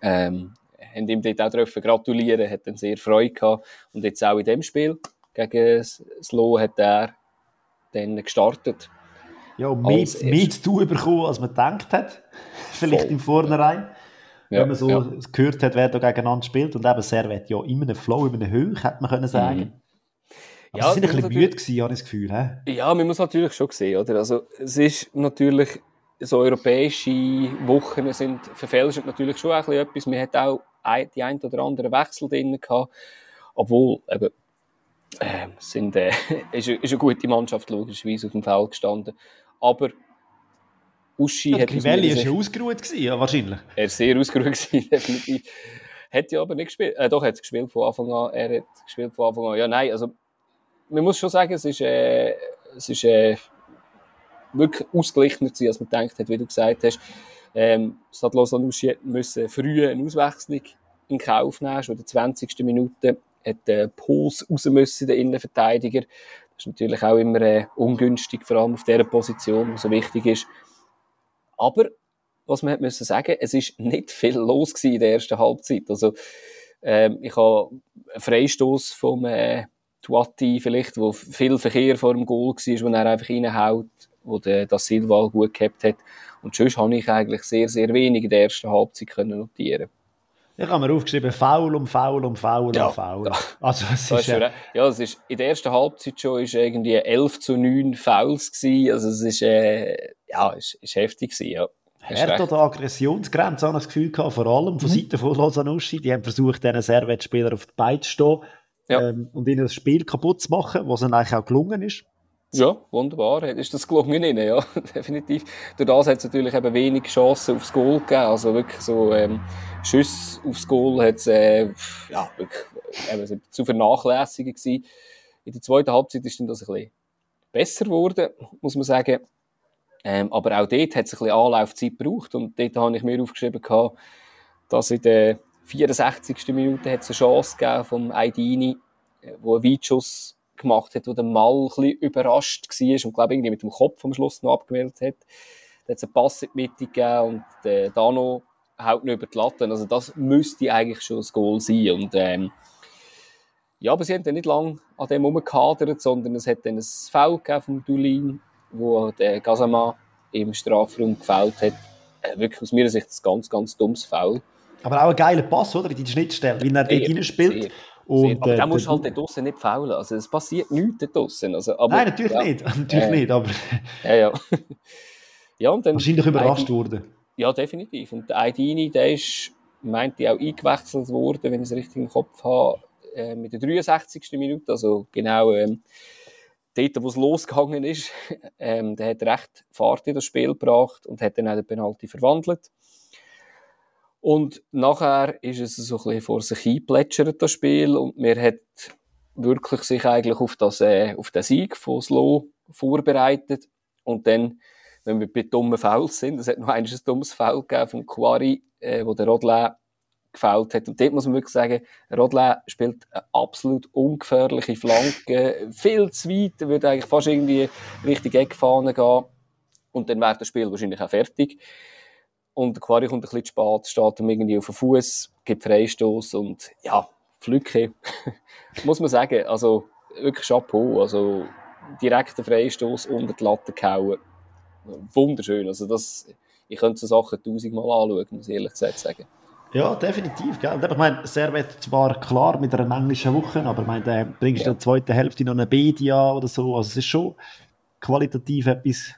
Ähm, haben ihm dort auch dürfen gratulieren, hat dann sehr Freude gehabt. Und jetzt auch in dem Spiel gegen Slow hat er dann gestartet. Ja, mehr, mehr zu tun bekommen, als man gedacht hat. [LAUGHS] Vielleicht Voll. im Vornherein. Ja, wenn man so ja. gehört hat, wer da gegeneinander spielt. Und eben Servet ja immer einen Flow, immer eine Höhe, hätte man können sagen. Mhm. Aber ja, sie sind ein bisschen müde gewesen, habe ich das Gefühl. He? Ja, man muss natürlich schon sehen, oder? Also, es ist natürlich, so europäische Wochen sind verfälscht natürlich schon ein bisschen etwas. Man hat auch die ein oder andere Wechsel drin gehabt. Obwohl, eben, äh, sind, äh, [LAUGHS] ist, ist eine gute Mannschaft logischerweise auf dem Feld gestanden. Aber Uschi ja, hat... Crivelli war ja ausgeruht, gewesen, ja, wahrscheinlich. Er war sehr ausgeruht, gewesen, [LAUGHS] definitiv. Hat ja aber nicht gespielt. Äh, doch, er hat gespielt von Anfang an. Er hat gespielt von Anfang an. Ja, nein, also man muss schon sagen, es ist, äh, es ist äh, wirklich ausgeglichener als man gedacht hat, wie du gesagt hast. Ähm, Stade Lausanne müssen früh eine Auswechslung in Kauf nehmen. Schon in der 20. Minute hat der Puls raus müssen, der Innenverteidiger. Das ist natürlich auch immer äh, ungünstig, vor allem auf dieser Position, die so wichtig ist. Aber, was man hat müssen sagen, es ist nicht viel los in der ersten Halbzeit. Also, ähm, ich habe einen Freistoß vom äh, Tuati vielleicht, wo viel Verkehr vor dem Goal war, wo er einfach reinhaut, wo der das Silva gut gehabt hat. Und sonst habe ich eigentlich sehr, sehr wenig in der ersten Halbzeit können notieren ich habe mir aufgeschrieben, faul um faul um faul ja, um faul. Ja. Also, es ist, äh, ja, es ist, in der ersten Halbzeit schon ist irgendwie 11 zu 9 Fouls gewesen. Also, es ist, äh, ja, ist, ist heftig gewesen, ja. Härte oder Aggressionsgrenze, habe ich das Gefühl gehabt, vor allem von mhm. Seiten von Losanuschi. Die haben versucht, diesen Servet-Spieler auf die Beine zu stehen ja. ähm, und ihnen das Spiel kaputt zu machen, was ihnen eigentlich auch gelungen ist. Ja, wunderbar. Ist das gelungen ihnen, ja, [LAUGHS] definitiv. Durch das hat es natürlich eben wenig Chancen aufs Goal gegeben. Also wirklich so ähm, Schüsse aufs Goal hat es äh, ja, wirklich eben, zu vernachlässigen gewesen. In der zweiten Halbzeit ist dann das ein bisschen besser geworden, muss man sagen. Ähm, aber auch dort hat es ein bisschen Anlaufzeit gebraucht. Und dort habe ich mir aufgeschrieben, gehabt, dass in der 64. Minute hat es eine Chance gegeben vom Aidini, äh, wo ein Weitschuss gemacht hat, wo der Mal ein bisschen überrascht war und glaube irgendwie mit dem Kopf am Schluss noch abgewählt hat. Da hat es einen Pass in die Mitte gegeben und der Dano haut nicht über die Latte. Also das müsste eigentlich schon das Goal sein. Und, ähm, ja, aber sie haben dann nicht lange an dem rumgehadert, sondern es hat dann ein Foul gegeben vom Dulin, wo der Gazama im Strafraum gefällt hat. Äh, wirklich aus meiner Sicht ein ganz, ganz dummes Foul. Aber auch ein geiler Pass, oder? In die Schnittstelle, wie er dort reinspielt. Und, aber äh, da musst du halt dort draussen nicht faulen. Also es passiert nichts dort draussen. Also, aber, Nein, natürlich ja, nicht. [LAUGHS] Natürlich äh, nicht, aber... ja, ja. ja und dann, Wahrscheinlich überrascht worden. Ja, definitiv. Und der Aidini, der ist, meinte ich, auch eingewechselt worden, wenn ich es richtig im Kopf habe, äh, mit der 63. Minute, also genau ähm, dort, wo es losgegangen ist. [LAUGHS] Ähm, der hat recht Fahrt in das Spiel gebracht und hat dann auch den Penalty verwandelt. Und nachher ist es so ein bisschen vor sich hingeplätschert, das Spiel, und mir hat wirklich sich eigentlich auf, das, äh, auf den Sieg von Slow vorbereitet. Und dann, wenn wir bei dummen Fouls sind, es hat noch ein dummes Foul gegeben vom Quarry, äh, wo der Rodley gefällt hat. Und dort muss man wirklich sagen, Rodley spielt eine absolut ungefährliche Flanke, viel zu weit, würde eigentlich fast irgendwie Richtung Eckfahne gehen. Und dann wäre das Spiel wahrscheinlich auch fertig. Und der Quarry kommt ein bisschen zu spät, steht ihm irgendwie auf den Fuß, gibt Freistoß und ja, Flücke, [LAUGHS] muss man sagen. Also wirklich Chapeau. Also direkter Freistoß unter die Latte gehauen. Wunderschön. Also das, ich könnte so Sachen tausendmal anschauen, muss ich ehrlich gesagt sagen. Ja, definitiv. Gell? Ich meine, Servet zwar klar mit einer englischen Woche, aber ich meine, da bringst du ja. in der zweiten Hälfte noch eine Bedia oder so. Also es ist schon qualitativ etwas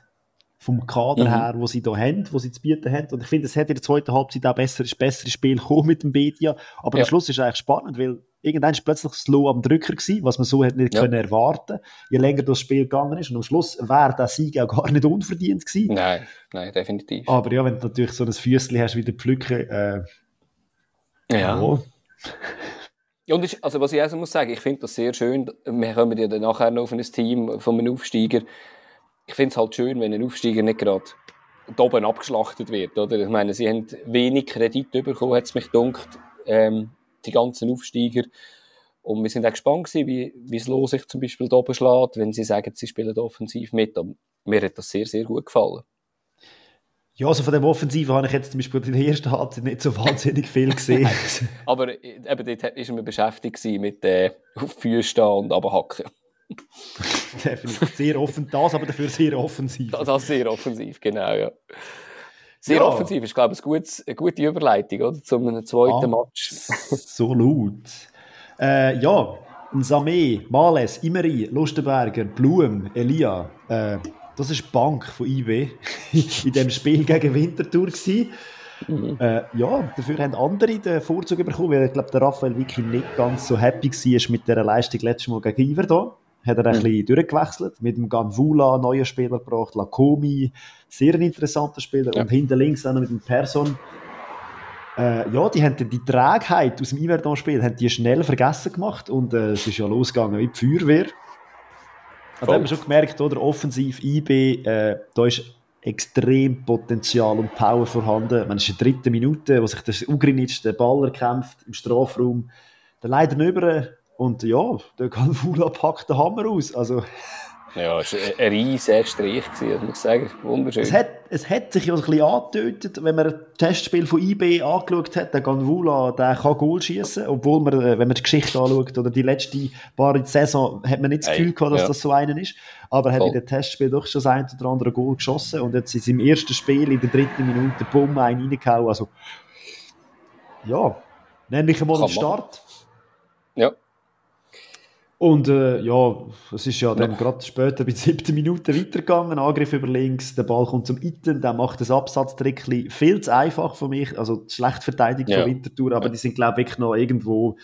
vom Kader mhm. her, wo sie da haben, wo sie zu bieten haben. Und ich finde, es hätte in der zweiten Halbzeit auch besser, ist besseres Spiel gekommen mit dem Bedia. Aber ja. am Schluss ist es eigentlich spannend, weil irgendwann ist plötzlich Slow am Drücker gewesen, was man so hätte nicht ja. können erwarten. Je länger das Spiel gegangen ist. Und am Schluss wäre der Sieg auch gar nicht unverdient gewesen. Nein, nein, definitiv. Aber ja, wenn du natürlich so ein Füßchen hast wie der Pflücke, äh, ja. ja. Und ich, also was ich also muss sagen, ich finde das sehr schön. Wir kommen ja dann nachher noch auf ein Team von einem Aufsteiger, ich finde es halt schön, wenn ein Aufsteiger nicht gerade oben abgeschlachtet wird. Oder? Ich meine, sie haben wenig Kredit bekommen, hat es mich gedacht, ähm, die ganzen Aufsteiger. Und wir sind auch gespannt gewesen, wie, wie es los sich zum Beispiel da oben schlägt, wenn sie sagen, sie spielen offensiv mit. Aber mir hat das sehr, sehr gut gefallen. Ja, also von dem Offensiven habe ich jetzt zum Beispiel in der ersten Halbzeit nicht so wahnsinnig viel gesehen. [LAUGHS] aber eben dort war man beschäftigt mit äh, auf Füße stehen und abhacken. Definitiv sehr offen, das aber dafür sehr offensiv. Das, das sehr offensiv, genau, ja. Sehr ja. offensiv ist, glaube ich, ein eine gute Überleitung oder, zu einem zweiten ah, Match. [LAUGHS] so laut. Äh, ja, Samé, Males, Imeri, Lustenberger, Blum, Elia. Äh, das ist die Bank von IB [LAUGHS] in dem Spiel gegen Winterthur. Mhm. Äh, ja, dafür haben andere den Vorzug bekommen, weil ich glaube, der Raphael wirklich nicht ganz so happy war mit dieser Leistung letztes Mal gegen Iver hier hat er ein mhm. bisschen durchgewechselt. Mit dem Ganvula, neuen Spieler gebracht, Lakomi, sehr ein interessanter Spieler. Ja. Und hinter links noch mit dem Person. Äh, ja, die haben die Trägheit aus dem Iverdon-Spiel haben die schnell vergessen gemacht und äh, es ist ja losgegangen wie die Feuerwehr. Also haben wir schon gemerkt, oder? Offensiv IB, äh, da ist extrem Potenzial und Power vorhanden. Man ist in der dritten Minute, wo sich der Ugrinic den Ball erkämpft im Strafraum. Der leider nicht über Und ja, der Galvula packt den Hammer aus. Also, ja, es war ein riesiger Streich, muss ich sagen. Wunderschön. Es hat, es hat sich ja ein bisschen angetötet, wenn man das Testspiel von IB angeschaut hat. Der Ganvula, der kann Goal schießen, obwohl man, äh, wenn man die Geschichte anschaut oder die letzte paar Saison, hat man nicht das Gefühl gehabt, dass ja. das so einen ist. Aber er hat in dem Testspiel doch schon das ein oder andere Goal geschossen und jetzt in seinem ersten Spiel in der dritten Minute, bumm, einen reingehauen. Also, ja, nämlich einmal einen Start. Ja. Und äh, ja, es ist ja dann ja. gerade später bei siebten Minuten weitergegangen. Angriff über links, der Ball kommt zum Iten, der macht das Absatztrick viel zu einfach für mich. Also schlecht verteidigt ja. von Winterthur, aber ja. die sind, glaube ich, wirklich noch irgendwo,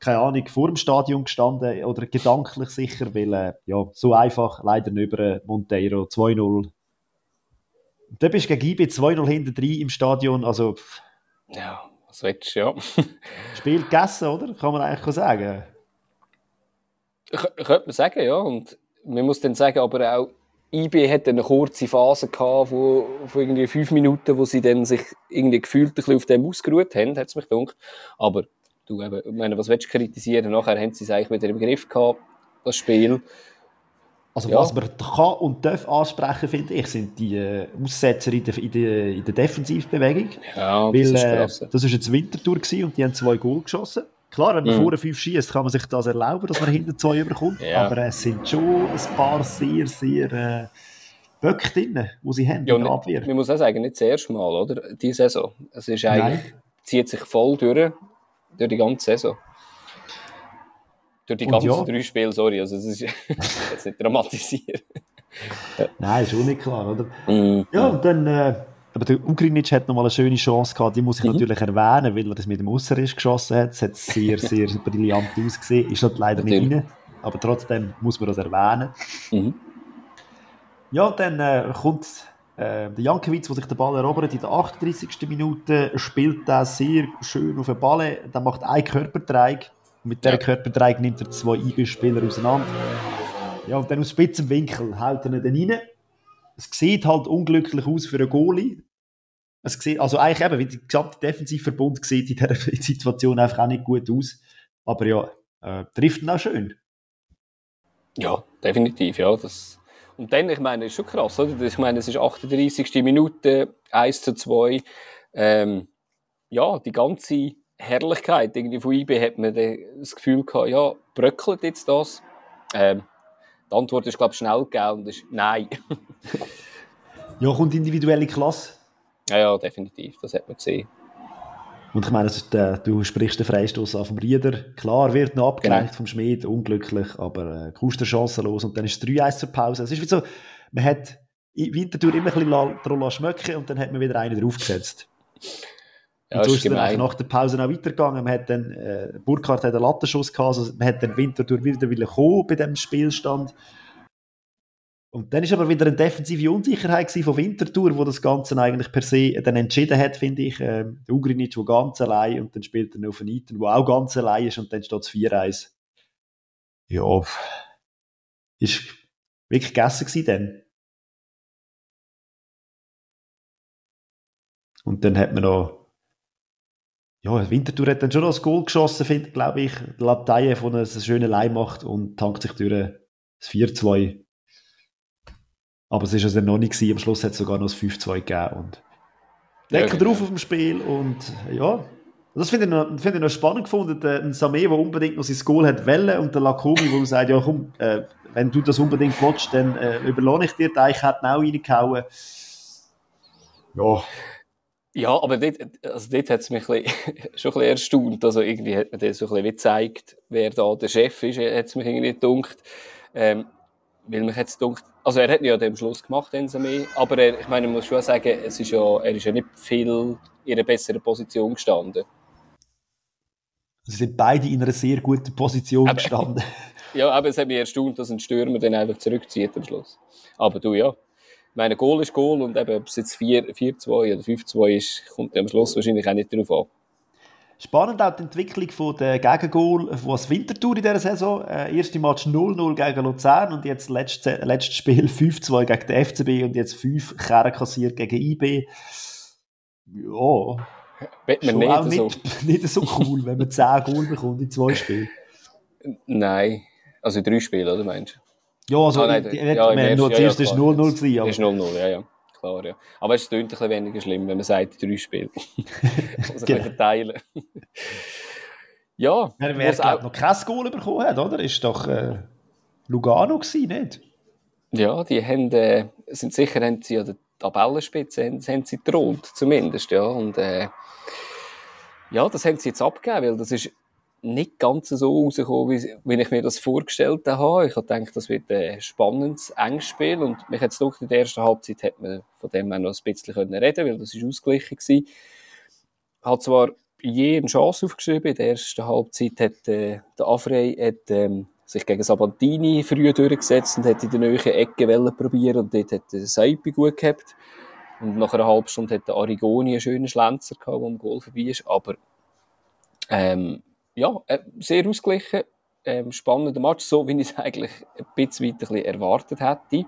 keine Ahnung, vor dem Stadion gestanden oder gedanklich sicher, weil äh, ja, so einfach leider nicht über äh, Monteiro 2-0. Da bist du gegen IB 2-0 hinter drin im Stadion, also. Ja, was willst du, ja. Spiel gegessen, oder? Kann man eigentlich sagen. Könnte man sagen, ja. Und man muss dann sagen, aber auch IB hatte eine kurze Phase gehabt, wo, von irgendwie fünf Minuten, wo sie dann sich irgendwie gefühlt ein bisschen auf dem ausgeruht haben, hat es mich gedacht. Aber du, eben, ich meine, was willst du kritisieren? Nachher haben sie es eigentlich wieder im Griff gehabt, das Spiel. Also ja. was man kann und darf ansprechen, finde ich, sind die äh, Aussetzer in der, in, der, in der Defensivbewegung. Ja, Weil, das, ist äh, das war jetzt Wintertour und die haben zwei Goal geschossen. Klar, wenn man mhm. vorne fünf schießt, kann man sich das erlauben, dass man hinten zwei überkommt. Ja. Aber es sind schon ein paar sehr, sehr äh, Böcke drin, die sie haben ja, in der Abwehr. Man muss auch sagen, nicht das erste Mal, oder? Die Saison. Es ist eigentlich, Nein. zieht sich voll durch, durch die ganze Saison. Durch die ganzen ja. drei Spiele, sorry, also es ist [LAUGHS] jetzt nicht dramatisieren. Nein, ist auch nicht klar, oder? Mhm. Ja, und dann... Äh, aber der Ugrinic hat nochmal eine schöne Chance gehabt, die muss ich mhm. natürlich erwähnen, weil er das mit dem Ausserriss geschossen hat. Es hat sehr, [LAUGHS] sehr brillant ausgesehen. Ist halt leider nicht rein, aber trotzdem muss man das erwähnen. Mhm. Ja, dann äh, kommt äh, der Jankiewicz, der sich den Ball erobert in der 38. Minute, spielt er sehr schön auf den Ball. Dann macht ein Körpertreig. Mit dieser ja. Körpertreig nimmt er zwei IB-Spieler auseinander. Ja, und dann aus spitzem Winkel haut er ihn dann rein. Es sieht halt unglücklich aus für einen Goalie. Es sieht, also eigentlich eben, wie der gesamte Defensivverbund sieht in dieser [LAUGHS] Situation einfach auch nicht gut aus. Aber ja, äh, trifft ihn auch schön. Ja, definitiv, ja. Das und dann, ich meine, ist schon krass, oder? Ich meine, es ist 38. Minute, 1 zu 2. Ähm, ja, die ganze Herrlichkeit irgendwie von IB hat man das Gefühl gehabt, ja, bröckelt jetzt das? Ähm, die Antwort ist, glaube ich, schnell gegeben und ist Nein. [LAUGHS] ja, kommt individuelle Klasse. Ja, ja, definitiv. Das hat man gesehen. Und ich meine, der, du sprichst den Freistoß an vom Rieder. Klar, wird noch abgelenkt genau. vom Schmied, unglücklich, aber äh, kommst der Chance los und dann ist es 3-1 zur Pause. Es ist wie so, man hat Winterthur immer ein bisschen dran schmecken und dann hat man wieder einen draufgesetzt. Ja, und so ist es dann nach der Pause auch weitergegangen. Man hat dann, äh, Burkhardt hat einen Lattenschuss gehabt, also man hat den Winterthur wieder kommen bei dem Spielstand. Und dann ist aber wieder eine defensive Unsicherheit von Winterthur, wo das Ganze eigentlich per se dann entschieden hat, finde ich. Ähm, der Ugrinic, der ganz allein und dann spielt er noch auf Eiten, der auch ganz allein ist und dann steht es 4-1. Ja, ist wirklich gegessen gewesen dann. Und dann hat man noch ja, Winterthur hat dann schon noch das Goal geschossen, finde glaube ich. Latein von einem schönen Leih macht und tankt sich durch das 4-2 aber es war also noch nicht gewesen. Am Schluss hat es sogar noch das 5-2 gegeben. Und lecker ja, drauf auf dem Spiel. Und ja, das finde ich, noch, find ich noch spannend gefunden. Ein Samé, der unbedingt noch sein Goal hat wollen und der Lakomi, der sagt, ja komm, äh, wenn du das unbedingt willst, dann äh, überlohne ich dir. Der hat auch reingehauen. Ja. Ja, aber dort, also dort hat es mich ein bisschen, [LAUGHS] schon ein bisschen erstaunt. Also irgendwie hat man das so ein bisschen gezeigt, wer da der Chef ist, hat es mich irgendwie gedacht. Ähm, weil mich jetzt gedacht, also er hat ja den Schluss gemacht, Ensame, aber er, ich meine, man muss schon sagen, es ist ja, er ist ja nicht viel in einer besseren Position gestanden. Sie sind beide in einer sehr guten Position aber, gestanden. [LAUGHS] ja, aber es hat mich erstaunt, dass ein Stürmer dann einfach zurückzieht am Schluss. Aber du, ja. Ich meine, Goal ist Goal und eben, ob es jetzt 4-2 oder 5-2 ist, kommt am Schluss wahrscheinlich auch nicht darauf an. Spannend auch die Entwicklung von der Gegengol von Winterthur in dieser Saison. Äh, erste Match 0-0 gegen Luzern und jetzt letztes, letztes Spiel [LAUGHS] 5-2 gegen den FCB und jetzt 5 Kerne kassiert gegen IB. Ja, Wird man nicht, auch nicht, so. [LAUGHS] nicht so cool, wenn man 10 Goal bekommt in zwei Spielen. Nein. Also drei Spiele, oder meinst du? Ja, also ah, nein, die, ja, wir, nur zuerst ja, ja, 0-0 gewesen. Aber... ist 0-0, ja, ja. Klar, ja. Aber es ist ein bisschen weniger schlimm, wenn man sagt, drei Spiele. [LAUGHS] also genau. verteilen. ja. Wer, wer auch... noch kein Goal bekommen hat, oder? Ist doch äh, Lugano gewesen, nicht? Ja, die haben, äh, sind sicher, haben sie an der Tabellenspitze haben, haben sie gedroht, zumindest, ja. Und äh, ja, das haben sie jetzt abgegeben, weil das ist nicht ganz so rausgekommen, wie, wie ich mir das vorgestellt habe. Ich habe gedacht, das wird ein spannendes, enges Spiel und mich hat es in der ersten Halbzeit hat man von dem auch noch ein bisschen reden können, weil das ist ausgeglichen gewesen. Hat zwar je eine Chance aufgeschrieben, in der ersten Halbzeit hat äh, der Afrey hat, ähm, sich gegen Sabantini früh durchgesetzt und hat in der neuen Ecke probieren und dort hat der Seipi gut gehabt. Und nach einer halben Stunde hat der Arigoni einen schönen Schlenzer gehabt, der am Goal vorbei ist. Aber ähm, ja, äh, sehr ausgeglichen. Ähm, spannender Match, so wie ich es [LAUGHS] eigentlich ein bisschen, bisschen erwartet hätte.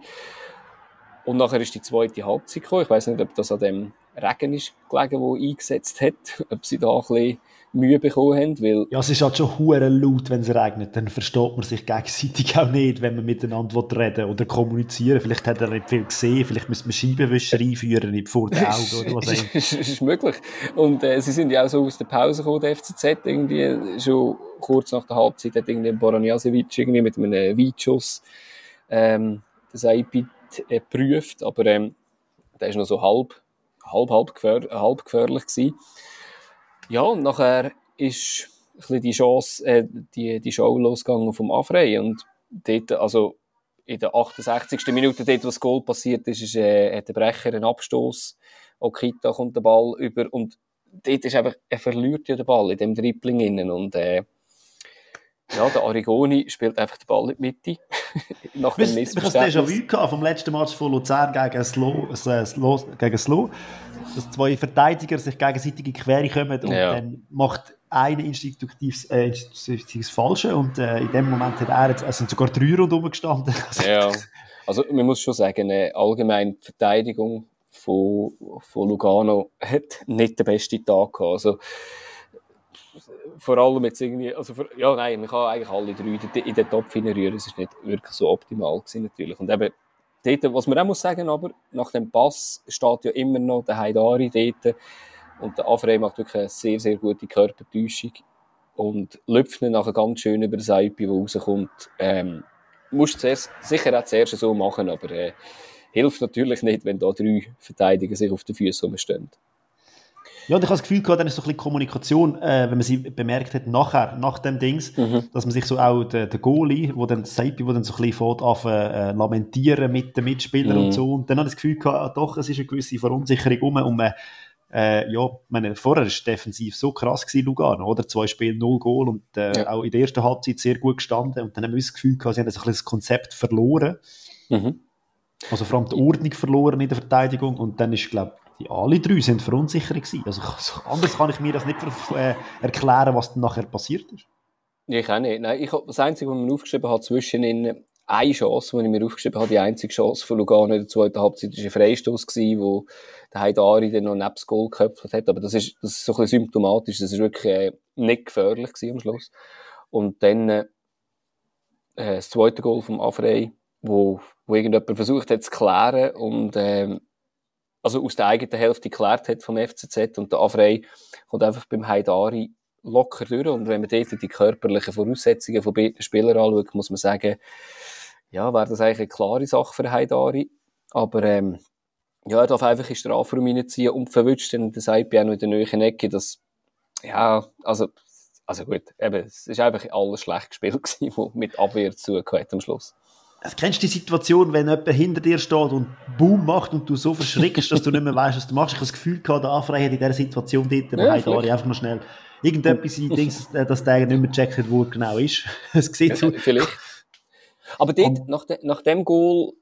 Und nachher ist die zweite Halbzeit gekommen. Ich weiß nicht, ob das an dem Regen ist gelegen, der eingesetzt hat, [LAUGHS] ob sie da ein bisschen Mühe bekommen haben. Weil ja, es ist halt schon hure laut, wenn es regnet. Dann versteht man sich gegenseitig auch nicht, wenn man miteinander reden oder kommunizieren Vielleicht hat er nicht viel gesehen, vielleicht müsste man Scheibenwischer einführen, nicht vor den Augen oder was [LAUGHS] auch ist, ist möglich. Und äh, sie sind ja auch so aus der Pause gekommen, der FCZ, irgendwie schon kurz nach der Halbzeit hat irgendwie Boranjasevic irgendwie mit einem Weitschuss ähm, das IP äh, geprüft, aber ähm, der ist noch so halb, halb, halb, gefähr halb gefährlich gewesen. Ja, und nachher ist die Chance, äh, die, die Show losgegangen vom Afrey und dort, also in der 68. Minute, dort, wo das Goal passiert ist, ist äh, hat der Brecher einen Abstoß. Okita kommt der Ball über und dort ist einfach, er verliert ja den Ball in dem Dribbling innen und äh, ja, der Arigoni spielt einfach den Ball in die Mitte. [LAUGHS] Nach dem Missverständnis. Du hast déjà-vu vom letzten Match von Luzern gegen Slow, äh, Slow, gegen Slow dass zwei Verteidiger sich gegenseitig in die Quere kommen und ja. dann macht einer instinktives, äh, instinktives Falsche und äh, in dem Moment hat er jetzt, es sind sogar drei rundherum gestanden. [LAUGHS] ja, also man muss schon sagen, eine allgemeine Verteidigung von, von Lugano hat nicht den besten Tag gehabt. Also, vor allem jetzt irgendwie, also für, ja nein, man kann eigentlich alle drei in den Topf hineinrühren, es ist nicht wirklich so optimal gewesen natürlich. Und eben, dort, was man auch muss sagen, aber nach dem Pass steht ja immer noch der Haidari dort und der Afrey macht wirklich eine sehr, sehr gute Körpertäuschung und lüpft ihn nachher ganz schön über das IP, der rauskommt. Ähm, musst zuerst, sicher auch zuerst so machen, aber äh, hilft natürlich nicht, wenn da drei Verteidiger sich auf den Füßen rumstehen. Ja, und ich habe das Gefühl gehabt, dann ist so ein bisschen Kommunikation, äh, wenn man sie bemerkt hat, nachher, nach dem Dings, mhm. dass man sich so auch der, der Goalie, wo dann Seipi, wo dann so ein bisschen fährt, auf, äh, lamentieren mit den Mitspielern mhm. und so. Und dann habe ich das Gefühl gehabt, ah, doch, es ist eine gewisse Verunsicherung um, man, äh, ja, meine, vorher war es defensiv so krass gewesen, Lugano, oder? Zwei Spiele, null Goal und äh, ja. auch in der ersten Halbzeit sehr gut gestanden. Und dann haben wir das Gefühl gehabt, sie haben so ein bisschen das Konzept verloren. Mhm. Also vor allem die Ordnung verloren in der Verteidigung. Und dann ist, glaube die alle drei sind verunsichert gewesen. Also, anders kann ich mir das nicht äh, erklären, was dann nachher passiert ist. Ich auch nicht. Nein, ich, das Einzige, was mir aufgeschrieben habe, zwischen ihnen eine Chance, die ich mir aufgeschrieben habe, die einzige Chance von Lugano in der zweiten Halbzeit, war ein Freistoß gewesen, wo der Heidari dann noch neben das Goal geköpft hat. Aber das ist, das ist so ein bisschen symptomatisch. Das ist wirklich äh, nicht gefährlich gewesen am Schluss. Und dann äh, das zweite Goal vom Afrey, wo, wo irgendjemand versucht hat zu klären und ähm, also aus der eigenen Hälfte geklärt hat vom FCZ und der Afrey kommt einfach beim Haidari locker durch und wenn man dort die körperlichen Voraussetzungen von beiden Spielern anschaut, muss man sagen, ja, wäre das eigentlich eine klare Sache für Haidari, aber ähm, ja, er darf einfach in Strafraum reinziehen und verwünscht dann das IP auch noch in der neuen Ecke, das ja, also also gut, eben, es ist einfach alles schlecht gespielt [LAUGHS] gewesen, wo mit Abwehr zugehört am Schluss. Kennst du die Situation, wenn jemand hinter dir steht und Boom macht und du so verschrickst, dass du nicht mehr weißt, was du machst? Ich habe das Gefühl gehabt, der Afrei hat in dieser Situation dort ja, Heidari einfach noch schnell irgendetwas in Dings, dass der nicht mehr checkt, wo er genau ist. [LAUGHS] Es sieht so. Vielleicht. Aber dort, nach, de, nach dem Goal,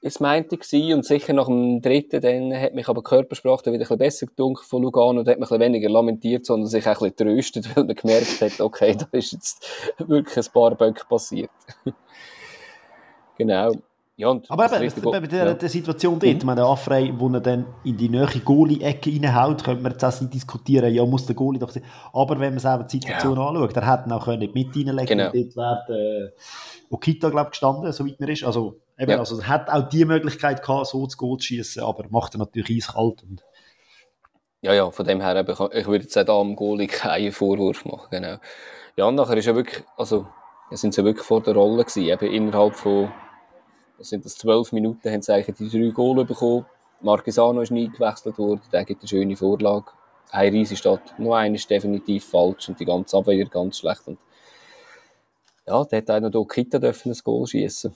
es meinte ich, und sicher nach dem dritten, dann hat mich aber die Körpersprache wieder ein bisschen besser gedunkt von Lugano und hat mich ein bisschen weniger lamentiert, sondern sich auch ein bisschen tröstet, [LAUGHS] weil man gemerkt hat, okay, da ist jetzt wirklich ein paar Böcke passiert. Genau. Ja, und Aber eben, richtige- bei der, ja. der Situation dort, meine, der Afrey, wo er dann in die neue Goalie-Ecke reinhaut, könnte man jetzt auch nicht diskutieren, ja, muss der Goalie doch sein. Aber wenn man selber die Situation anschaut, der hätte auch können mit reinlegen Genau. und dort wäre äh, Okita, glaube ich, gestanden, soweit mir ist. Also, eben, Ja. also er hat auch die Möglichkeit gehabt, so zu Goal zu schießen, aber macht er natürlich eiskalt. Und Ja, ja, von dem her, eben, ich- würde jetzt auch da am Goalie keinen Vorwurf machen, genau. Ja, und nachher ist ja wirklich, also, ja, sind sie ja wirklich vor der Rolle gewesen, eben innerhalb von, was sind das, zwölf Minuten haben sie eigentlich die drei Goal bekommen. Marquesano ist nie gewechselt worden, der gibt eine schöne Vorlage. Ein Riese statt, noch einer ist definitiv falsch und die ganze Abwehr ganz schlecht. Und ja, der hat auch noch Kita dürfen ein Goal schießen.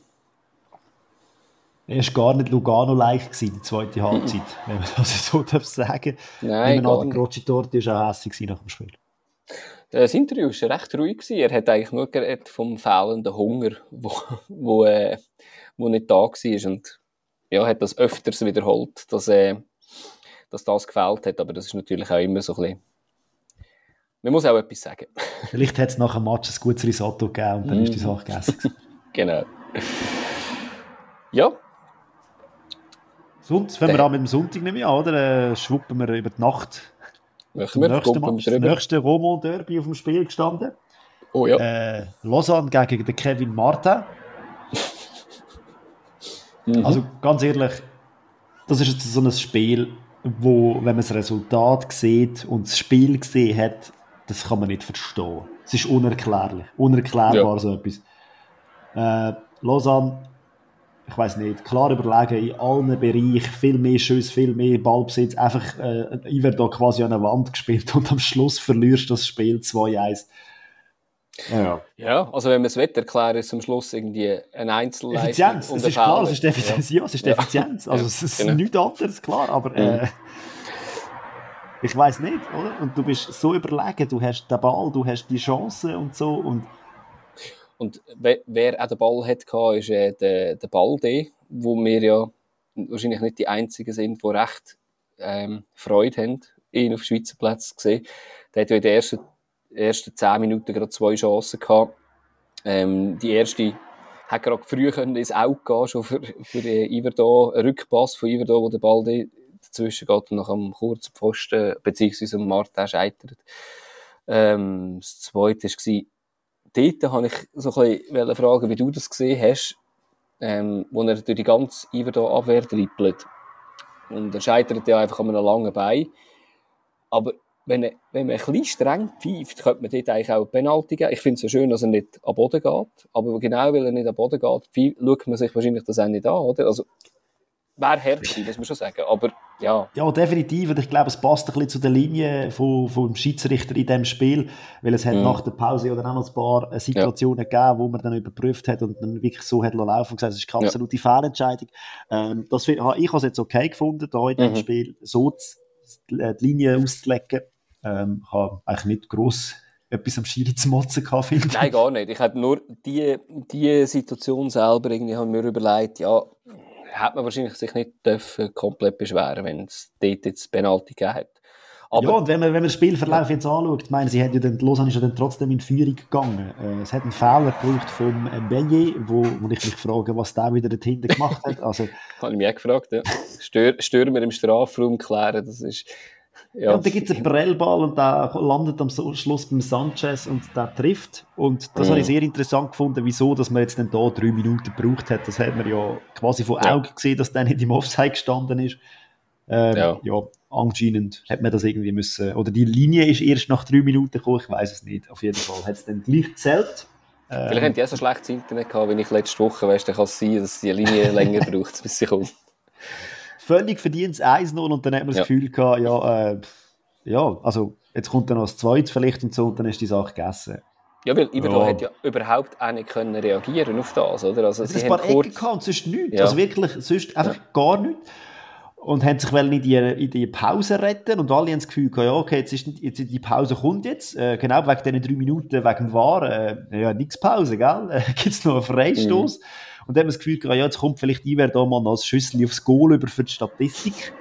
er war gar nicht Lugano-like die zweite Halbzeit, wenn man das so [LAUGHS] darf sagen. Nein, Nein, nicht. Croci Torti war auch hässlich nach dem Spiel. Das Interview war recht ruhig. Er hat eigentlich nur geredet vom fehlenden Hunger, wo, wo, äh, wo nicht da war. Und ja, hat das öfters wiederholt, dass, äh, dass das gefällt hat. Aber das ist natürlich auch immer so ein bisschen... Man muss auch etwas sagen. [LAUGHS] Vielleicht hat es nach dem Match ein gutes Risotto gegeben und dann ist die. Sache gegessen. [LAUGHS] genau. Ja, Sonst fangen wir Der- an mit dem Sonntag nicht mehr an, oder? Äh, schwuppen wir über die Nacht wir. nächsten Match. Das nächste Romo Derby auf dem Spiel gestanden. Oh ja. Äh, Lausanne gegen den Kevin Martin. Mhm. Also ganz ehrlich, das ist jetzt so ein Spiel, wo, wenn man das Resultat sieht und das Spiel gesehen hat, das kann man nicht verstehen. Es ist unerklärlich. Unerklärbar Ja. so etwas. Äh, Lausanne, ich weiß nicht, klar überlegen in allen Bereichen, viel mehr Schuss, viel mehr Ballbesitz, einfach äh, Iver quasi an eine Wand gespielt [LAUGHS] und am Schluss verlierst du das Spiel 2-1. Ja. ja, also wenn man es will, erklären, ist am Schluss irgendwie ein Einzelleistung Effizienz, es ist klar, es ist Effizienz, ja, es ist Ja. Effizienz. Also Ja, es ist genau. nichts anderes, klar, aber äh, ich weiß nicht, oder? Und du bist so überlegen, du hast den Ball, du hast die Chance und so und Und we- wer auch den Ball hat, ist äh, der, der Balde, wo wir ja wahrscheinlich nicht die Einzigen sind, die recht ähm, Freude haben, ihn auf Schweizer Platz zu sehen. Der hat ja in den ersten, ersten 10 Minuten gerade zwei Chancen gehabt. Ähm, die erste hat gerade früh können ins Auge gehen, schon für, für Iverdo, ein Rückpass von Iverdo, wo der Balde dazwischen geht und nach einem kurzen Pfosten, beziehungsweise am Martin scheitert. Ähm, das zweite war, dort habe ich so ein bisschen fragen, wie du das gesehen hast, ähm, wo er durch die ganze Iverdo Abwehr trippelt. Und er scheitert ja einfach an einem langen Bein. Aber wenn, er, wenn man ein bisschen streng pfeift, könnte man dort eigentlich auch eine Penalty geben. Ich finde es so schön, dass er nicht am Boden geht. Aber genau weil er nicht am Boden geht, pfeift, schaut man sich wahrscheinlich das auch nicht an, oder? Also, wäre gewesen, muss man schon sagen. Aber ja, ja, definitiv. Und ich glaube, es passt ein bisschen zu der Linie vom, vom Schiedsrichter in diesem Spiel, weil es hat Mhm. nach der Pause oder auch noch ein paar äh, Situationen gegeben, wo man dann überprüft hat und dann wirklich so hat laufen und gesagt, es ist keine Ja. absolute Fehlentscheidung. Ähm, das ich habe es jetzt okay gefunden, da in diesem Mhm. Spiel so zu, äh, die Linie auszulegen. Ähm, habe eigentlich nicht gross etwas am Schiri zu motzen gehabt, finde. Nein, gar nicht. Ich habe nur die, die Situation selber irgendwie habe mir überlegt, ja, hätte man wahrscheinlich sich nicht dürfen komplett beschweren, wenn es dort jetzt Penalty gegeben hat. Aber ja, und wenn man, wenn man den Spielverlauf jetzt anschaut, ich meine, sie haben ja dann, Lausanne ist ja dann trotzdem in Führung gegangen. Äh, es hat einen Fehler gebraucht vom Beignet, wo, wo ich mich frage, was der wieder dort hinten gemacht hat. Also, [LAUGHS] habe ich mich auch gefragt, ja. Stör, Stürmer im Strafraum klären, das ist, ja. und dann gibt es einen Prellball und der landet am Schluss beim Sanchez und der trifft. Und das Mhm. habe ich sehr interessant gefunden, wieso dass man jetzt dann da drei Minuten gebraucht hat. Das hat man ja quasi von Ja. Augen gesehen, dass der nicht im Offside gestanden ist. Ähm, Ja. ja. anscheinend hat man das irgendwie müssen, oder die Linie ist erst nach drei Minuten gekommen, ich weiß es nicht. Auf jeden Fall hat es dann gleich gezählt. Ähm, Vielleicht haben die auch so schlechtes Internet gehabt, wie ich letzte Woche, weißt du, kann es sein, dass die Linie [LAUGHS] länger braucht, bis sie kommt. Völlig verdientes 1-0 und dann hat man das Ja. Gefühl gehabt, ja, äh, ja, also jetzt kommt dann noch das Zweite vielleicht und so und dann ist die Sache gegessen. Ja, weil Iverdo Ja. hat ja überhaupt auch nicht können reagieren auf das, oder? Also, Es sie hat ein haben paar Ecken kurz... gehabt und sonst nichts, Ja. also wirklich, sonst einfach gar nichts. Und haben sich in die, in die Pause retten und alle haben das Gefühl gehabt, ja, okay, jetzt ist jetzt die Pause kommt jetzt, äh, genau wegen diesen drei Minuten, wegen dem War, äh, ja, nix Pause, gell? [LAUGHS] Äh, Gibt es noch einen Freistoß? Und dann haben wir das Gefühl ja, jetzt kommt vielleicht Iver da mal noch ein Schüssel aufs Goal über für die Statistik.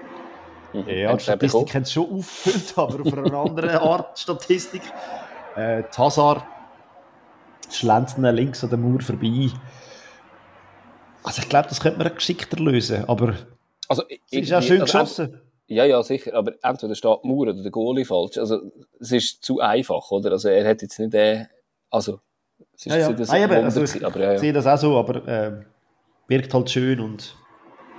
Mhm. Ja, die. Statistik haben es schon aufgefüllt, [LAUGHS] aber auf eine andere Art Statistik. Äh, Hazard schlänzt links an der Mauer vorbei. Also ich glaube, das könnte man geschickter lösen, aber also, es ist ja schön also, geschossen. Ja, ja, sicher, aber entweder steht die Mauer oder der Goalie falsch. Also es ist zu einfach, oder? Also er hat jetzt nicht, äh, also es ist ja, ja. Das Nein, aber, also, ich aber, ja, ja. sehe das auch so, aber äh, wirkt halt schön und...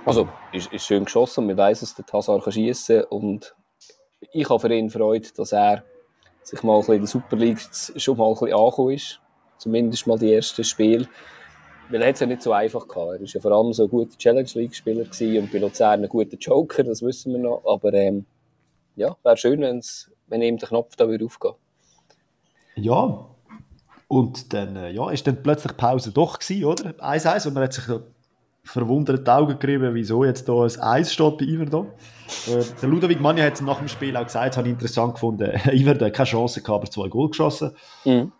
Also, ist, ist schön geschossen, man weiß dass der Hazard kann schiessen und ich habe für ihn Freude, dass er sich mal ein bisschen in der Super League schon mal ein bisschen angekommen ist. Zumindest mal die ersten Spiele. Weil er hat es ja nicht so einfach gehabt. Er war ja vor allem so ein guter Challenge League-Spieler und bei Luzern ein guter Joker, das wissen wir noch. Aber ähm, ja, wäre schön, wenn's, wenn ihm der Knopf da würde aufgehen Ja, und dann äh, ja, ist dann plötzlich Pause doch gewesen, oder? 1-1 und man hat sich verwundert die Augen gerieben, wieso jetzt da ein Eis steht bei Iverdo. äh, der Ludovic Manja hat es nach dem Spiel auch gesagt, habe ich interessant gefunden. [LAUGHS] Iverdo hat keine Chance gehabt, aber zwei Goal geschossen. Mhm.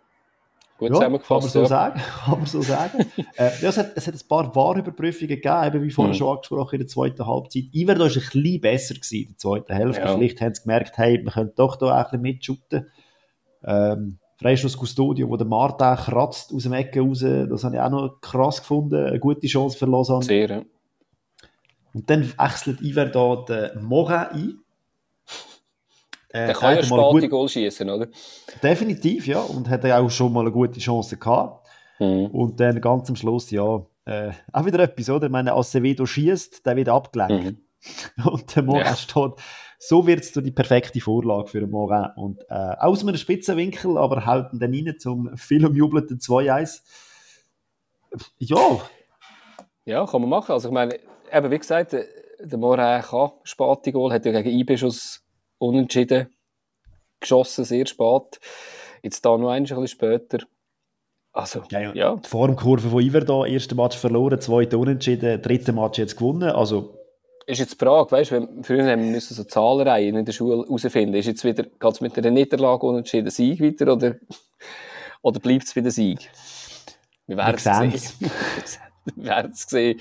Gut ja, zusammengefasst. Kann man so ja. sagen. [LAUGHS] Kann man so sagen. [LAUGHS] äh, ja, es, hat, es hat ein paar Wahrüberprüfungen gegeben, eben wie vorhin mhm. schon angesprochen, in der zweiten Halbzeit. Iverdo war ein bisschen besser gewesen in der zweiten Hälfte. Ja. Vielleicht haben sie gemerkt, hey, wir können doch da auch ein bisschen mitschütten. Ähm, Freistoß Custodio, wo der Martin kratzt aus dem Ecke raus, das habe ich auch noch krass gefunden. Eine gute Chance für Lausanne. Sehr, ja. Und dann wechselt Iver da den Morin ein. Äh, der kann ja spät Goal schießen, oder? Definitiv, ja. Und hat er auch schon mal eine gute Chance gehabt. Mhm. Und dann ganz am Schluss, ja, äh, auch wieder etwas, oder? Ich meine, Acevedo schießt, der wird abgelenkt. Mhm. [LAUGHS] Und der Morin ja. steht so wird es die perfekte Vorlage für einen Morin. Und äh, aus einem Spitzenwinkel, aber halten dann rein zum viel umjubelten 2-1. Ja. Ja, kann man machen. Also ich meine, eben wie gesagt, der Morin kann spät Goal, hat ja gegen IB schon unentschieden geschossen, sehr spät. Jetzt da noch ein bisschen später. Also, ja, ja. ja. Die Formkurve von Iver da, erste Match verloren, zweite unentschieden, dritte Match jetzt gewonnen. Also ist jetzt die Frage, weißt du, früher haben wir müssen so Zahlenreihen in der Schule herausfinden. Ist jetzt wieder, geht es mit einer Niederlage unentschieden Sieg weiter oder, [LAUGHS] oder bleibt es bei der Sieg? Wir werden es sehen. [LAUGHS] wir werden es sehen.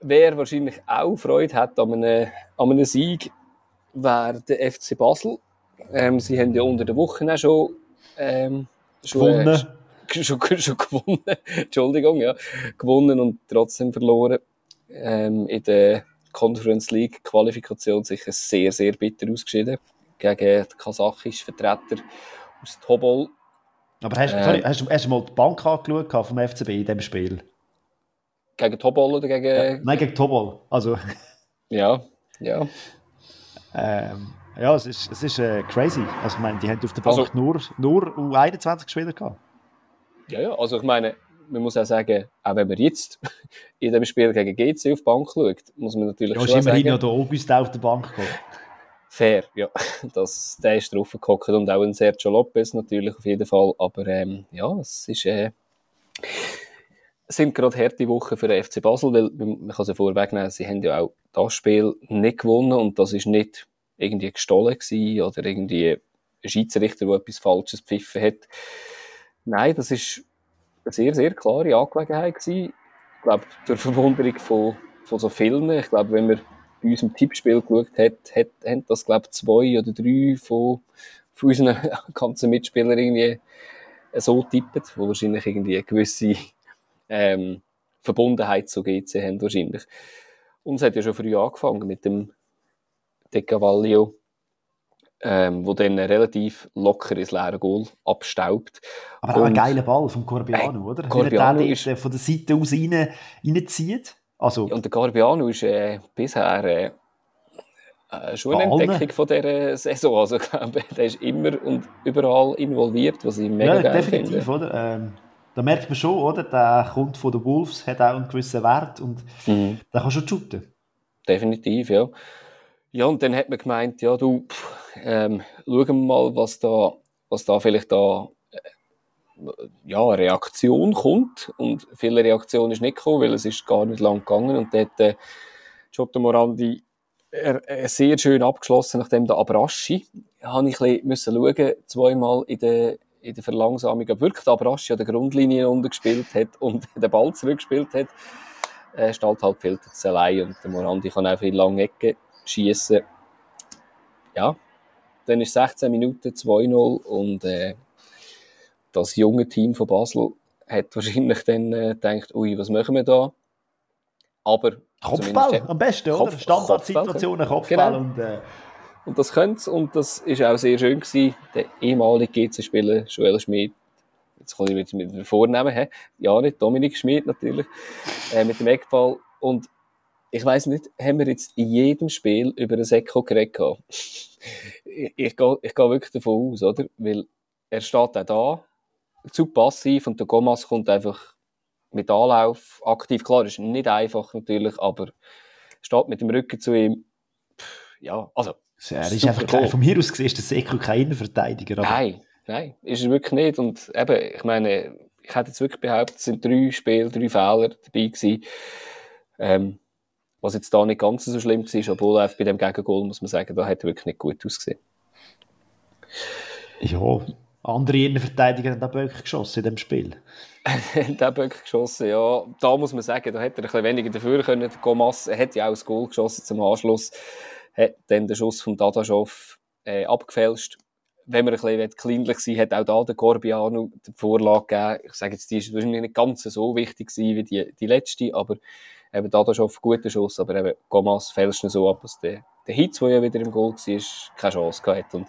Wer wahrscheinlich auch Freude hat an einem, an einem Sieg, wäre der FC Basel. Ähm, sie haben ja unter der Woche auch schon, ähm, schon, gewonnen. Äh, [LAUGHS] schon, schon gewonnen. Entschuldigung, ja. Gewonnen und trotzdem verloren ähm, in der Conference League Qualifikation sicher sehr, sehr bitter ausgeschieden gegen den kasachischen Vertreter aus Tobol. Aber hast, äh, sorry, hast, du, hast du mal die Bank angeschaut vom FCB in diesem Spiel? Gegen Tobol oder gegen... Ja, nein, gegen Tobol. Also... [LAUGHS] ja, ja. Ähm, ja, es ist, es ist äh, crazy. Also ich meine, die haben auf der Bank also, nur, nur U21 Spieler gehabt. Ja, ja, also ich meine, man muss auch sagen, auch wenn man jetzt [LAUGHS] in dem Spiel gegen GC auf die Bank schaut, muss man natürlich ja, schon sagen... Ja, der August auf der Bank gekommen. Fair, ja. [LAUGHS] Das, der ist drauf gekommen und auch ein Sergio Lopez natürlich auf jeden Fall. Aber ähm, ja, es ist... Äh, sind gerade harte Wochen für den FC Basel, weil man kann es vorwegnehmen, sie haben ja auch das Spiel nicht gewonnen und das ist nicht irgendwie gestohlen gewesen oder irgendwie ein Schiedsrichter, der etwas Falsches gepfiffen hat. Nein, das ist eine sehr, sehr klare Angelegenheit gewesen. Ich glaube, zur Verwunderung von, von so vielen. Ich glaube, wenn man bei unserem Tippspiel geschaut hat, hat, haben das, glaube ich, zwei oder drei von, von unseren [LAUGHS] ganzen Mitspielern irgendwie so tippet, wo wahrscheinlich irgendwie eine gewisse ähm, Verbundenheit zu GC haben wahrscheinlich. Und es hat ja schon früh angefangen mit dem De Cavallio ähm, wo dann relativ locker ins leere Goal abstaubt. Aber auch ein geiler Ball vom Corbiano, äh, oder? Corbiano Wie ist, von der Seite aus rein, reinzieht. Also, und der Corbiano ist äh, bisher äh, äh, schon eine Entdeckung von dieser Saison. Also, [LAUGHS] der ist immer und überall involviert, was ich mega ja, geil definitiv, finde. Oder? Ähm, da merkt man schon, oder? Der kommt von den Wolves, hat auch einen gewissen Wert und mhm. der kann schon shooten. Definitiv, ja. Ja, und dann hat man gemeint, ja, du, pff, ähm, schauen wir mal, was da, was da vielleicht da, äh, ja, eine Reaktion kommt. Und viele Reaktion ist nicht gekommen, weil es ist gar nicht lang gegangen. Und dort, äh, Giotto Morandi äh, sehr schön abgeschlossen, nachdem der Abraschi, habe ich ein bisschen schauen, zweimal in der, in der Verlangsamung, ob wirklich der Abraschi an der Grundlinie untergespielt hat und [LAUGHS] den Ball zurückgespielt hat. Äh, steht halt viel zu allein und der Morandi kann auch viel lange Ecken schießen. Ja, dann ist 16 Minuten 2-0 und äh, das junge Team von Basel hat wahrscheinlich dann äh, gedacht, ui, was machen wir da? Aber Kopfball am besten, oder? Kopf, Standardsituationen, Kopfball, Genau. und äh, Und das könnte und das ist auch sehr schön gewesen. Der ehemalige GC-Spieler Joel Schmid, jetzt kann ich mit, mit dem Vornamen, ja nicht, Dominik Schmid natürlich, äh, mit dem Eckball. Und ich weiß nicht, haben wir jetzt in jedem Spiel über den Seko geredet ich, ich gehe ich gehe wirklich davon aus, oder? Weil er steht auch da, zu passiv und der Gomas kommt einfach mit Anlauf aktiv. Klar, ist nicht einfach natürlich, aber steht mit dem Rücken zu ihm. Pff, Ja, also er ist einfach kein, von mir aus gesehen ist der Seko kein Innenverteidiger. aber- Nein, nein, ist er wirklich nicht. Und eben, ich meine, ich hätte jetzt wirklich behauptet, es sind drei Spiele, drei Fehler dabei gewesen. Ähm, was jetzt da nicht ganz so schlimm war, obwohl einfach bei dem Gegengol, muss man sagen, da hat er wirklich nicht gut ausgesehen. Ja, andere Innenverteidiger haben auch Böcke geschossen in dem Spiel. [LAUGHS] der Böck geschossen, ja. Da muss man sagen, da hätte er ein bisschen weniger dafür können. Gomas hat ja auch das Goal geschossen zum Anschluss. Hat dann den Schuss von Dadaschow äh, abgefälscht. Wenn man ein bisschen kleinlich sein hat auch da der Corbiano die Vorlage gegeben. Ich sage jetzt, die ist wahrscheinlich nicht ganz so wichtig gewesen wie die, die letzte, aber eben Dadaschow, guter Schuss, aber eben Gomas fälscht ihn so ab, dass der, der Hitz, der ja wieder im Goal war, keine Chance gehabt hat. Und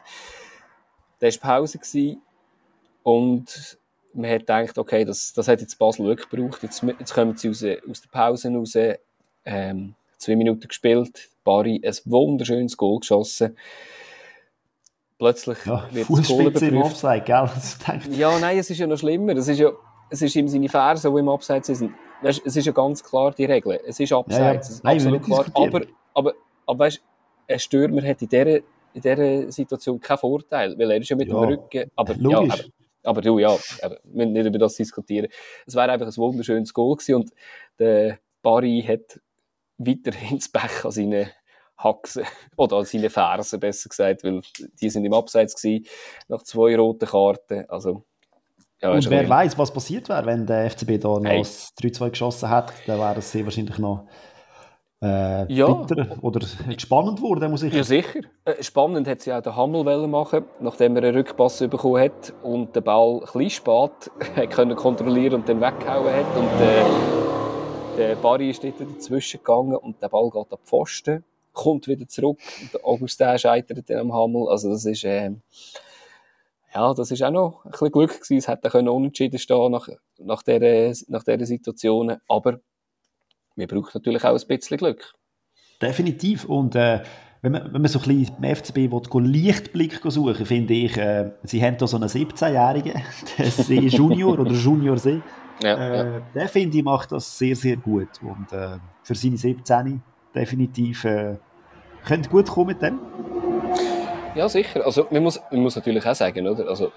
da war Pause gewesen und man hat gedacht, okay, das, das hat jetzt Basel wirklich gebraucht. Jetzt, jetzt kommen sie aus, aus der Pause raus. Ähm, zwei Minuten gespielt. Bari ein wunderschönes Goal geschossen. Plötzlich Ja, wird das Goal im. Offside, gell? [LAUGHS] Ja, nein, es ist ja noch schlimmer. Es ist ja, es ist ihm seine Fersen, die im Abseits sind. Weißt, es ist ja ganz klar die Regel. Es ist Abseits. Ja, ja. Absolut klar. Aber, aber, aber weißt, ein Stürmer hat in dieser, in dieser Situation keinen Vorteil, weil er ist ja mit Ja, dem Rücken. Aber, ja, aber, aber du, ja, wir müssen nicht über das diskutieren. Es wäre einfach ein wunderschönes Goal gewesen und der Barry hat weiterhin [LAUGHS] das Pech an seinen Haxen, oder an seinen Fersen besser gesagt, weil die sind im Abseits gewesen, nach zwei roten Karten. Also, ja, Und wer weiß, was passiert wäre, wenn der FCB da noch Hey. das 3-2 geschossen hat, dann wäre es sehr wahrscheinlich noch äh, Ja. bitter oder spannend geworden, muss ich Ja, sicher. Äh, Spannend hat sie auch den Hammel wollen machen, nachdem er einen Rückpass bekommen hat und den Ball ein bisschen spät [LAUGHS] können kontrollieren und dann weggehauen hat. Und äh, der Barry ist dort dazwischen gegangen und der Ball geht an die Pfosten, kommt wieder zurück und der Augustin scheitert dann am Hammel. Also das ist, äh, ja, das ist auch noch ein bisschen Glück gewesen. Es hätte können unentschieden stehen nach, nach dieser, nach dieser Situation. Aber wir brauchen natürlich auch ein bisschen Glück. Definitiv. Und äh, wenn, man, wenn man so ein bisschen im FCB will, Lichtblick suchen finde ich, äh, sie haben da so einen 17-Jährigen, [LAUGHS] der See Junior oder Junior See. Ja, ja. Äh, der finde ich macht das sehr, sehr gut. Und äh, für seine 17 definitiv äh, könnte gut kommen mit dem. Ja, sicher. Also, man muss, man muss natürlich auch sagen, oder? Also,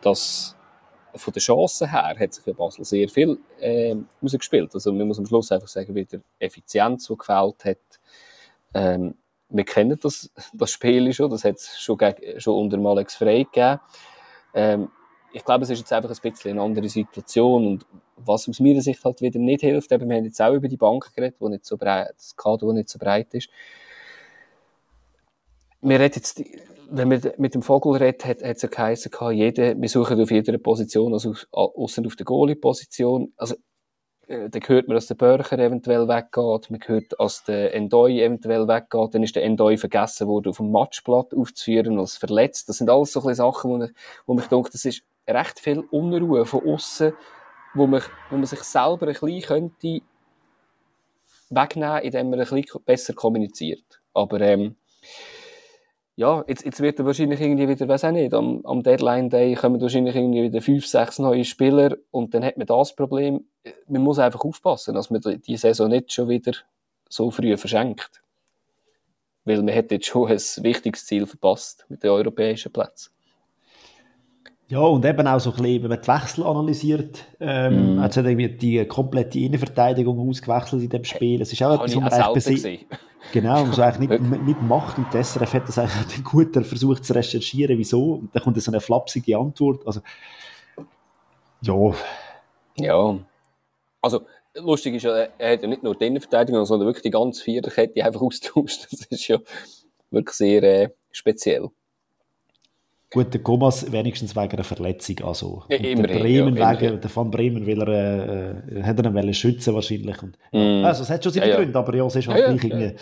dass von den Chancen her hat sich ja Basel sehr viel äh, rausgespielt. Also, man muss am Schluss einfach sagen, wie der Effizienz, die gefällt hat. Ähm, wir kennen das, [LAUGHS] das Spiel schon, das hat es schon, geg- schon unter dem Alex Frey gegeben. Ähm, ich glaube, es ist jetzt einfach ein bisschen eine andere Situation und was aus meiner Sicht halt wieder nicht hilft, eben, wir haben jetzt auch über die Bank geredet, wo nicht so breit, das Kader, wo nicht so breit ist wir reden jetzt, wenn man mit dem Vogel redet, hat, hat es ja geheißen, gehabt, jede, wir suchen auf jeder Position, also außen auf der Goalie-Position. Also, äh, dann hört man, dass der Börcher eventuell weggeht, man hört, dass der Endoi eventuell weggeht, dann ist der Endoi vergessen worden, auf dem Matchblatt aufzuführen als verletzt. Das sind alles so ein Sachen, wo, wo mich denke, das ist recht viel Unruhe von außen, wo man, wo man sich selber ein bisschen könnte wegnehmen, indem man ein bisschen besser kommuniziert. Aber, ähm, ja, jetzt, jetzt wird er wahrscheinlich irgendwie wieder, weiß auch nicht, am, am Deadline Day kommen wahrscheinlich irgendwie wieder fünf, sechs neue Spieler und dann hat man das Problem. Man muss einfach aufpassen, dass man die Saison nicht schon wieder so früh verschenkt. Weil man hat jetzt schon ein wichtiges Ziel verpasst mit den europäischen Plätzen. Ja, und eben auch so ein bisschen, wenn man die Wechsel analysiert, ähm, Mm. hat es irgendwie die komplette Innenverteidigung ausgewechselt in dem Spiel. Es ist auch etwas, wo man gesehen. Genau, was man eigentlich nicht, nicht macht. Und der SRF hat das eigentlich gut versucht zu recherchieren, wieso. Und dann kommt so eine flapsige Antwort. Also, ja, Ja. Also, lustig ist ja, er hat ja nicht nur die Innenverteidigung, sondern wirklich die ganze Viererkette einfach [LAUGHS] austauscht. Das ist ja wirklich sehr äh, speziell. Gut, der Thomas wenigstens wegen einer Verletzung. Also, ja, der Bremen ja, wegen, der Van Bremen will er, äh, äh hat er ihn schützen wahrscheinlich. Und, mm. Also es hat schon seine ja, Gründe, aber ja, es ist halt gleich irgendwie...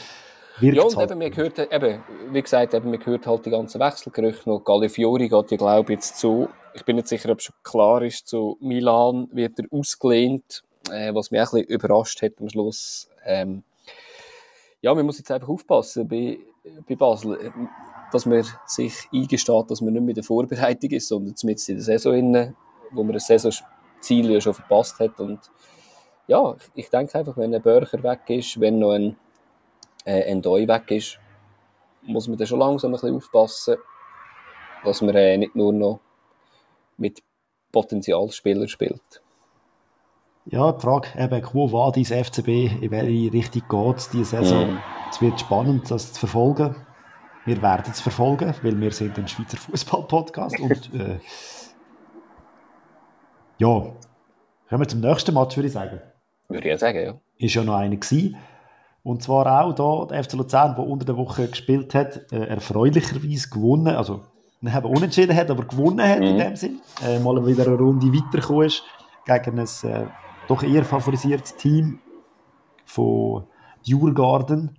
Ja, und halt. eben, man hört, eben, wie gesagt, eben, man hört halt die ganzen Wechselgerüchte noch. Gallifiori geht ja, glaube ich, jetzt zu, ich bin nicht sicher, ob es schon klar ist, zu Milan wird er ausgelehnt, äh, was mich auch ein bisschen überrascht hat am Schluss. Ähm, ja, man muss jetzt einfach aufpassen bei, bei Basel dass man sich eingesteht, dass man nicht mehr in der Vorbereitung ist, sondern zumindest in der Saison, innen, wo man das Saisonziel ja schon verpasst hat. Und ja, ich denke einfach, wenn ein Börcher weg ist, wenn noch ein, äh, ein Doi weg ist, muss man dann schon langsam ein bisschen aufpassen, dass man äh, nicht nur noch mit Potenzialspielern spielt. Ja, die Frage eben, wo war dein FCB, in welche Richtung geht es diese Saison? Mm. Es wird spannend, das zu verfolgen. Wir werden es verfolgen, weil wir sind ein Schweizer Fußball-Podcast und [LAUGHS] äh, ja, kommen wir zum nächsten Match, würde ich sagen. Würde ich sagen, ja. Ist ja noch einer gewesen. Und zwar auch da der FC Luzern, der unter der Woche gespielt hat, äh, erfreulicherweise gewonnen, also nicht eben unentschieden hat, aber gewonnen hat mhm. in dem Sinn. Äh, mal wieder eine Runde weitergekommen ist gegen ein äh, doch eher favorisiertes Team von Djurgarden.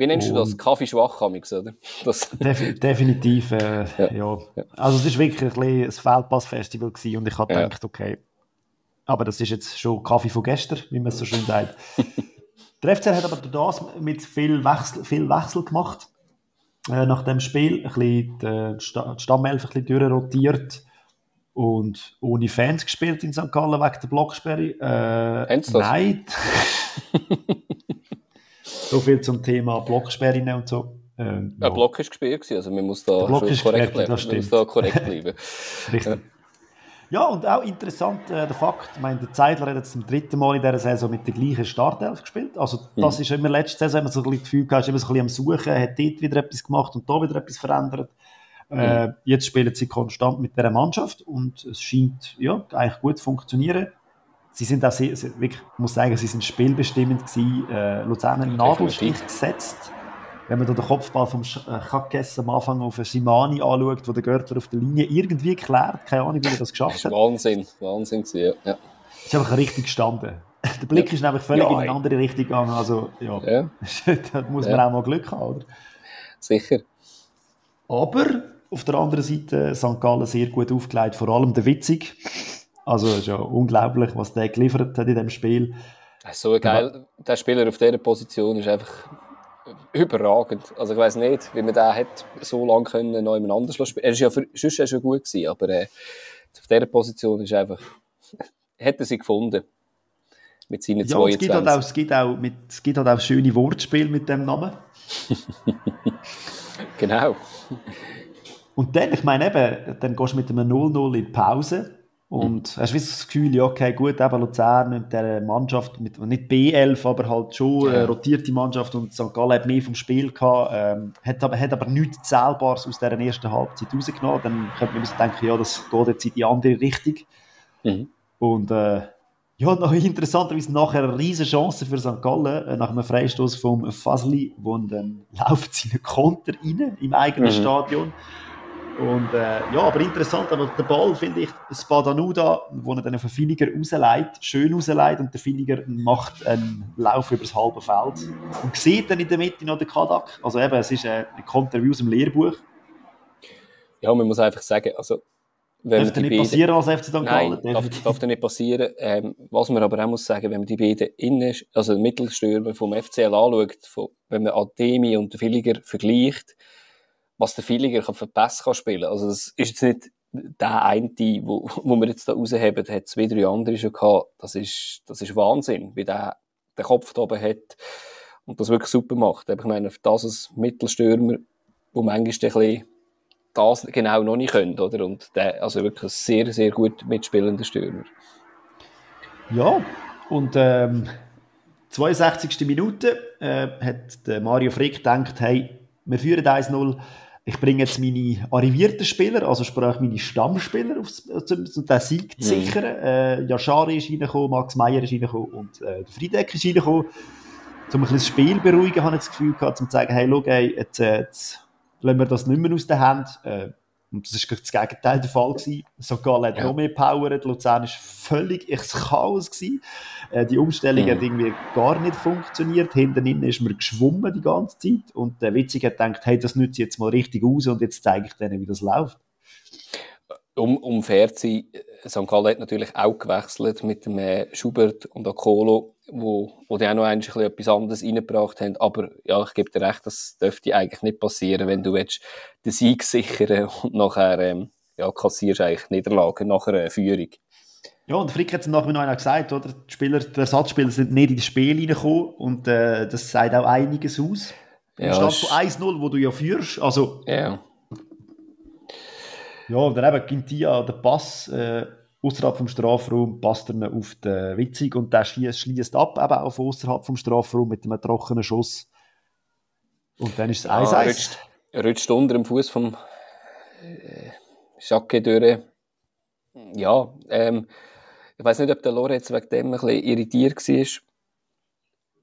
Wie nennst du das? Kaffee schwach, oder? [LAUGHS] Das Def definitiv, äh, ja. ja. Also es war wirklich ein, ein Feldpass-Festival und ich habe ja. gedacht, okay, aber das ist jetzt schon Kaffee von gestern, wie man es so schön sagt. [LAUGHS] Der FCR hat aber das mit viel Wechsel, viel Wechsel gemacht äh, nach dem Spiel. Ein bisschen die, die Stammelf ein bisschen durchrotiert und ohne Fans gespielt in St. Gallen wegen der Blocksperre. Äh, nein. [LAUGHS] So viel zum Thema Blocksperren und so. Ähm, ja, Block ist gespielt, also man muss da korrekt bleiben. Man muss da korrekt bleiben. [LAUGHS] Richtig. Ja. und auch interessant äh, der Fakt, ich meine, der Zeidler hat jetzt zum dritten Mal in dieser Saison mit der gleichen Startelf gespielt. Also das mhm. ist immer letzte Saison, wenn man so ein bisschen das Gefühl hat, immer so ein bisschen am Suchen, hat dort wieder etwas gemacht und da wieder etwas verändert. Mhm. Äh, jetzt spielen sie konstant mit dieser Mannschaft und es scheint ja, eigentlich gut zu funktionieren sie sind auch sehr, sehr, wirklich, ich muss sagen, sie sind spielbestimmend gewesen. Äh, Luzern einen Nadelstich gesetzt. Wenn man da den Kopfball vom Kackes äh, am Anfang auf Simani anschaut, wo der Görtler auf der Linie irgendwie klärt, keine Ahnung, wie er das geschafft hat. [LAUGHS] Wahnsinn, Wahnsinn gewesen, ja. Ist einfach richtig gestanden. [LAUGHS] Der Blick ja. ist nämlich völlig ja, in eine andere Richtung gegangen. Also, ja, ja. [LAUGHS] da muss man auch mal Glück haben, oder? Sicher. Aber auf der anderen Seite St. Gallen sehr gut aufgelegt, vor allem der Witzig. Also es ist ja unglaublich, was der geliefert hat in dem Spiel. So geil. Der Spieler auf dieser Position ist einfach überragend. Also ich weiß nicht, wie man den hat so lange können noch jemand anders spielen. Er ist ja für, sonst schon gut gewesen, aber äh, auf dieser Position ist einfach [LAUGHS] hätte sie gefunden mit seinen ja, 22. Es gibt, halt auch, es, gibt auch mit, es gibt halt auch schöne Wortspiele mit dem Namen. [LAUGHS] genau. Und dann, ich meine eben, dann gehst du mit einem 0-0 in die Pause und mhm. hast du das Gefühl, ja, okay, gut, eben Luzern mit der Mannschaft, mit, nicht B11, aber halt schon ja. rotierte Mannschaft und St. Gallen hat mehr vom Spiel gehabt, ähm, hat, aber, hat aber nichts Zählbares aus dieser ersten Halbzeit rausgenommen. Dann könnte man denken, ja, das geht jetzt in die andere Richtung. Mhm. Und äh, ja, noch interessanterweise nachher eine riesige Chance für St. Gallen, äh, nach einem Freistoß vom Fasli, wo dann [LAUGHS] läuft seinen Konter rein im eigenen mhm. Stadion. Und äh, ja, aber interessant, aber der Ball finde ich, Spadanuda, wo er dann auf den Filiger rausleitet, schön rausleitet und der Filiger macht einen Lauf über das halbe Feld und sieht dann in der Mitte noch den Kadak. Also eben, es ist äh, ein Konterview aus dem Lehrbuch. Ja, man muss einfach sagen, also wenn darf nicht passieren als FC St. Gallen? Nein, darf, darf nicht passieren. Ähm, was man aber auch muss sagen, wenn man die beiden Innen, also Mittelstürmer vom FCL anschaut, von, wenn man Ademi und den Filiger vergleicht, was der Villiger für Pass kann spielen Also das ist jetzt nicht der eine, wo, wo wir jetzt da rausheben, hat zwei, drei andere schon gehabt. Das ist, das ist Wahnsinn, wie der den Kopf da oben hat und das wirklich super macht. Ich meine, das ist Mittelstürmer, wo manchmal das genau noch nicht können, oder? Und der, also wirklich ein sehr, sehr gut mitspielender Stürmer. Ja, und ähm, 62. Minute äh, hat der Mario Frick gedacht, hey, wir führen 1-0, ich bringe jetzt meine arrivierten Spieler, also sprich meine Stammspieler, aufs, um den Sieg zu mhm. sichern. Mhm. Äh, Yashari ist reingekommen, Max Meyer ist reingekommen und äh, der Friedeck ist reingekommen. Um ein bisschen das Spiel beruhigen, habe ich das Gefühl gehabt, um zu sagen, hey, schau, ey, jetzt, äh, jetzt lassen wir das nicht mehr aus der Hand. Äh, Und das war das Gegenteil der Fall. Gewesen. St. Gallen hat ja. noch mehr Power, Luzern war völlig ins Chaos. Gewesen. Äh, die Umstellung mhm. hat irgendwie gar nicht funktioniert. Hinten innen ist man geschwommen die ganze Zeit. Und der Witzig hat gedacht, hey, das nützt jetzt mal richtig aus und jetzt zeige ich denen, wie das läuft. Um, um fair zu sein, St. Gallen hat natürlich auch gewechselt mit dem äh, Schubert und Akolo, wo, wo die auch noch ein bisschen etwas anderes reingebracht haben. Aber ja, ich gebe dir recht, das dürfte eigentlich nicht passieren, wenn du willst, den Sieg sichern [LAUGHS] und nachher ähm, ja, kassierst eigentlich Niederlagen nach einer Führung. Ja, und Frick hat es nachher noch einer gesagt, oder? Die, Spieler, die Ersatzspieler sind nicht in das Spiel reingekommen und äh, das sagt auch einiges aus. Ja, Stand von 1-0, wo du ja führst, also... Ja. Ja, oder eben Gintia, der Pass äh, außerhalb vom Strafraum, passt er auf den Witzig und der schließt ab, eben auch außerhalb vom Strafraum mit einem trockenen Schuss. Und dann ist es 1-1. Ja, rutscht, rutscht unter dem Fuß vom äh, Schacke durch. Ja, ähm, ich weiß nicht, ob der Lorenz wegen dem ein bisschen irritiert war.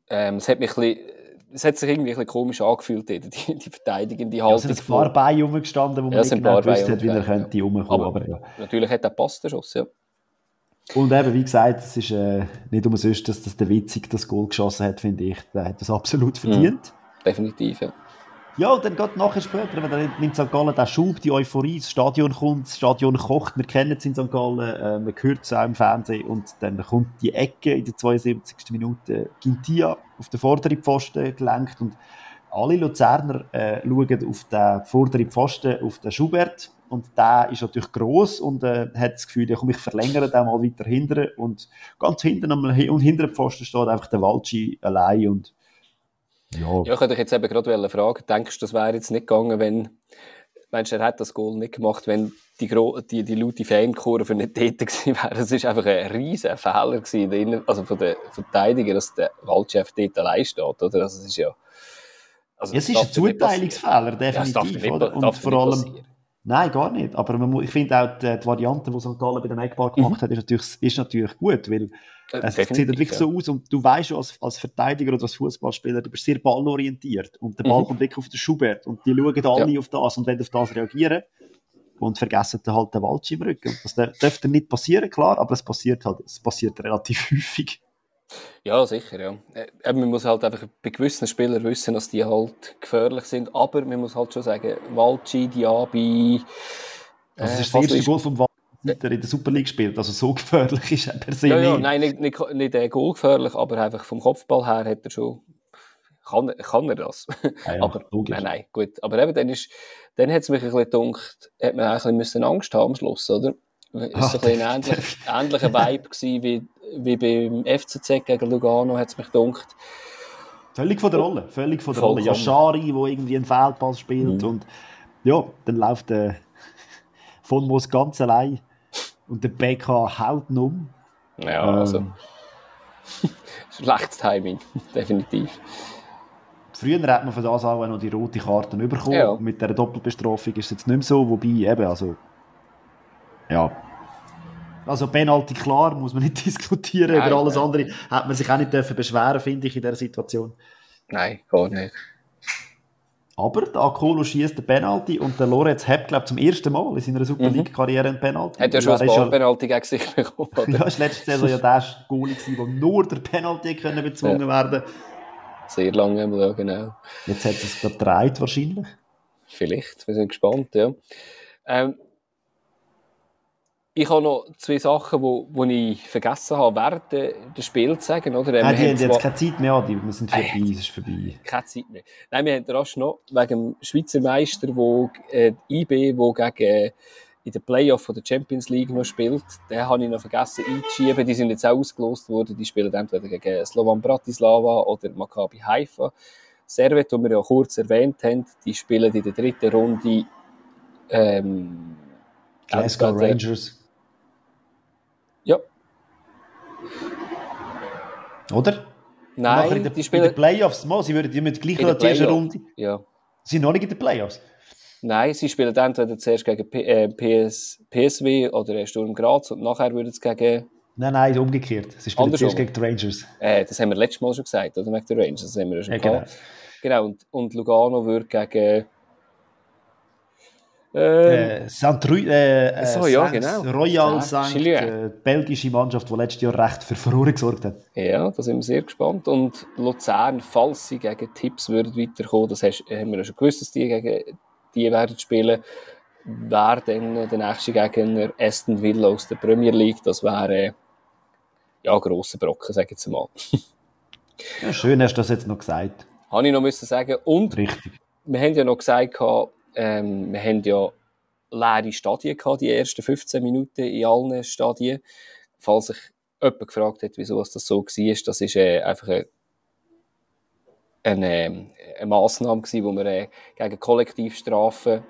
Ähm, es hat mich ein bisschen es hat sich irgendwie ein bisschen komisch angefühlt, die, die verteidigende Haltung. Ja, es sind ein paar Beine rumgestanden, wo man ja, nicht genau gewusst hat, wie er könnte rumkommen. Aber, aber ja. Natürlich hat er passt der Schuss, ja. Und eben, wie gesagt, es ist äh, nicht umsonst, dass das der Witzig das Goal geschossen hat, finde ich. Der hat das absolut verdient. Mhm, definitiv, ja. Ja, und dann geht nachher später, wenn dann in St. Gallen der Schub, die Euphorie, das Stadion kommt, das Stadion kocht, wir kennen es in St. Gallen, äh, man hört es auch im Fernsehen und dann kommt die Ecke in der 72. Minute, Gintia auf den vorderen Pfosten gelenkt. Und alle Luzerner äh, schauen auf den vorderen Pfosten, auf den Schubert. Und der ist natürlich gross und äh, hat das Gefühl, ja, komm, ich verlängere den mal weiter hinten. Und ganz hinten am, und hinter dem Pfosten steht einfach der Walci allein und ja. ja, ich könnte dich jetzt eben gerade fragen, denkst du, das wäre jetzt nicht gegangen, wenn, meinst du, er hat das Goal nicht gemacht, wenn die, die, die laute Fankurve nicht dort gewesen wäre? Das war einfach ein riesiger Fehler gewesen, also von den Verteidigern, dass der Waldchef dort allein steht, oder? Also, es ist ja... Also, es ist ein Zuteilungsfehler, definitiv, ja, oder? Und vor allem... Passieren. Nein, gar nicht. Aber man, ich finde auch die, die Variante, die St. Gallen bei dem Eckball gemacht mhm. hat, ist natürlich, ist natürlich gut, weil es sieht wirklich so aus und du weißt als, als Verteidiger oder als Fußballspieler, du bist sehr ballorientiert und der Ball mhm. kommt wirklich auf den Schubert und die schauen alle ja. auf das und werden auf das reagieren und vergessen dann halt den Walsch im Rücken. Das dürfte nicht passieren, klar, aber es passiert halt, es passiert relativ [LAUGHS] häufig. Ja, sicher, ja. Äh, man muss halt einfach bei gewissen Spielern wissen, dass die halt gefährlich sind, aber man muss halt schon sagen, Walci, Diaby... Äh, also das ist das erste Goal vom Walci, in der Super League gespielt, also so [LAUGHS] gefährlich ist er per se ja, ja, Nein, nicht, nicht, nicht äh, goalgefährlich, aber einfach vom Kopfball her hat er schon... Kann, kann er das? Ja, ja, [LAUGHS] aber, nein, nein, gut. Aber eben, dann, ist, dann hat es mich ein bisschen gedacht, hat man eigentlich ein bisschen Angst haben am Schluss, oder? Es war so ein, ein ähnlich, ähnlicher Vibe [LAUGHS] wie, wie beim FCZ gegen Lugano, hat es mich gedacht. Völlig von der Rolle, völlig von der Rolle. Yashari, der irgendwie einen Feldpass spielt mhm. und ja, dann läuft der von Moos ganz allein und der BK haut ihn um. Ja, ähm, also [LAUGHS] schlechtes Timing, definitiv. Früher hat man von das auch noch die rote Karte bekommen. Ja. Mit der Doppelbestrafung ist es jetzt nicht mehr so, wobei eben, also ja, also Penalty klar, muss man [LAUGHS] nicht diskutieren. Nein, Über alles nein. andere hat man sich auch nicht dürfen beschweren, finde ich, in dieser Situation. Nein, gar nicht. Aber der Akolo schießt den Penalty und der Lorenz hat, glaube ich, zum ersten Mal in seiner Super League-Karriere einen Penalty. Hat ja schon ein paar Penalty gegen sich [LAUGHS] bekommen. Ja, das war letzte Saison ja der Goalie, der nur der Penalty können bezwungen ja. werden Sehr lange, ja, genau. Jetzt hat es gedreht wahrscheinlich. Vielleicht, wir sind gespannt, ja. Ähm, ich habe noch zwei Sachen, die wo, wo ich vergessen habe, während des Spiels zu sagen. Oder? Nein, die haben jetzt keine Zeit mehr, die, wir sind vorbei, es ist vorbei. Keine Zeit mehr. Nein, wir haben rasch noch wegen dem Schweizer Meister, wo, äh, IB, der gegen in der Playoff der Champions League noch spielt. Den habe ich noch vergessen einzuschieben. Die sind jetzt auch ausgelost worden. Die spielen entweder gegen Slovan Bratislava oder Maccabi Haifa. Servet, die wir ja kurz erwähnt haben, die spielen in der dritten Runde ähm, Glasgow Rangers. Ja. Oder? Nein, in der, die spielen... in den Playoffs. Mal, sie würden die mit gleich in der ersten Runde. Ja. Sie sind noch nicht in den Playoffs. Nein, sie spielen entweder zuerst gegen P äh, PS PSW oder Sturm Graz und nachher würden sie gegen... Nein, nein, umgekehrt. Sie spielen Andersrum. zuerst gegen die Rangers. Äh, das haben wir letztes Mal schon gesagt, oder? Gegen die Rangers, das haben wir schon ja, Genau, genau und, und Lugano würde gegen Ähm, äh, Saint äh, so, ja, genau. Royal Saint, äh, belgische Mannschaft, die letztes Jahr recht für Furore gesorgt hat. Ja, da sind wir sehr gespannt. Und Luzern, falls sie gegen Tipps würden weiterkommen, das hast, haben wir ja schon gewusst, dass die gegen die werden spielen, wäre dann der nächste Gegner Aston Villa aus der Premier League. Das wäre ja grosser Brocken, sage ich jetzt mal. ja, schön hast du das jetzt noch gesagt. Habe ich noch müssen sagen. Und Richtig. wir haben ja noch gesagt, ähm, wir haben ja leere Stadien gehabt, die ersten 15 Minuten in allen Stadien. Falls sich jemand gefragt hat, wieso das so war, das ist äh, einfach eine, eine, eine Massnahme gewesen, wo man äh, gegen Kollektivstrafen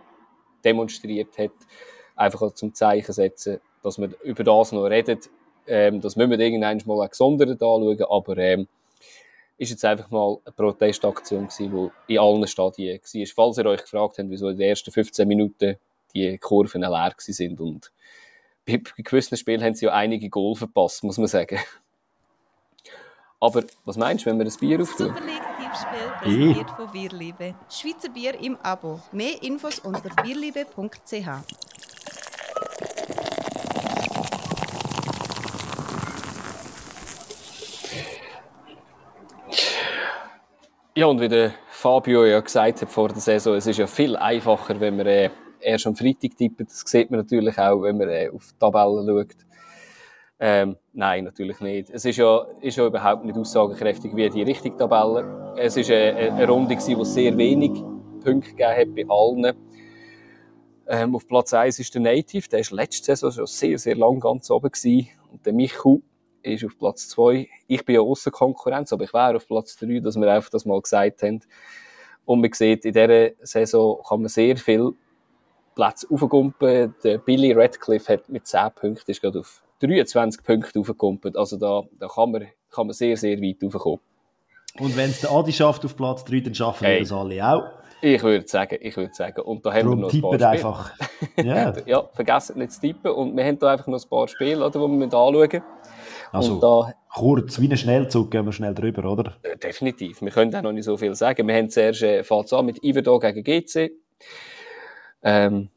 demonstriert hat, einfach zum Zeichen setzen, dass man über das noch redet. Ähm, das müssen wir irgendwann mal gesondert anschauen, aber ähm, ist jetzt einfach mal eine Protestaktion gewesen, die in allen Stadien war. Falls ihr euch gefragt habt, wieso in den ersten 15 Minuten die Kurven leer sind und bei gewissen Spielen haben sie ja einige Goal verpasst, muss man sagen. Aber was meinst du, wenn wir ein Bier auftun? Super League-Tippspiel präsentiert von Bierliebe. Schweizer Bier im Abo. Mehr Infos unter bierliebe.ch. Ja, und wie der Fabio ja gesagt hat vor der Saison, es ist ja viel einfacher, wenn man äh, erst am Freitag tippt. Das sieht man natürlich auch, wenn man äh, auf die Tabellen schaut. Ähm, nein, natürlich nicht. Es ist ja, ist ja überhaupt nicht aussagekräftig wie die richtige Tabelle. Es ist eine, eine Runde, die sehr wenig Punkte gegeben hat bei allen. Ähm, auf Platz 1 ist der Native, der war letzte Saison schon sehr, sehr lang ganz oben. Gewesen. Und der Michu ist auf Platz 2. Ich bin ja außer Konkurrenz, aber ich wäre auf Platz 3, dass wir einfach das mal gesagt haben. Und man sieht, in dieser Saison kann man sehr viel Plätze aufgumpen. Der Billy Radcliffe hat mit 10 Punkten, ist gerade auf 23 Punkte aufgekumpelt. Also da, da kann, man, kann man sehr, sehr weit raufkommen. Und wenn es der Adi schafft auf Platz 3, dann schaffen hey. wir das alle auch. Ich würde sagen, ich würde sagen. Und da haben Darum wir noch ein paar einfach. Yeah. [LAUGHS] ja, vergessen nicht zu tippen. Und wir haben da einfach noch ein paar Spiele, oder, die wir anschauen müssen. Also da, kurz, wie ein Schnellzug gehen wir schnell drüber, oder? Äh, definitiv. Wir können auch noch nicht so viel sagen. Wir haben zuerst äh, an mit Iverdo gegen GC. Ähm,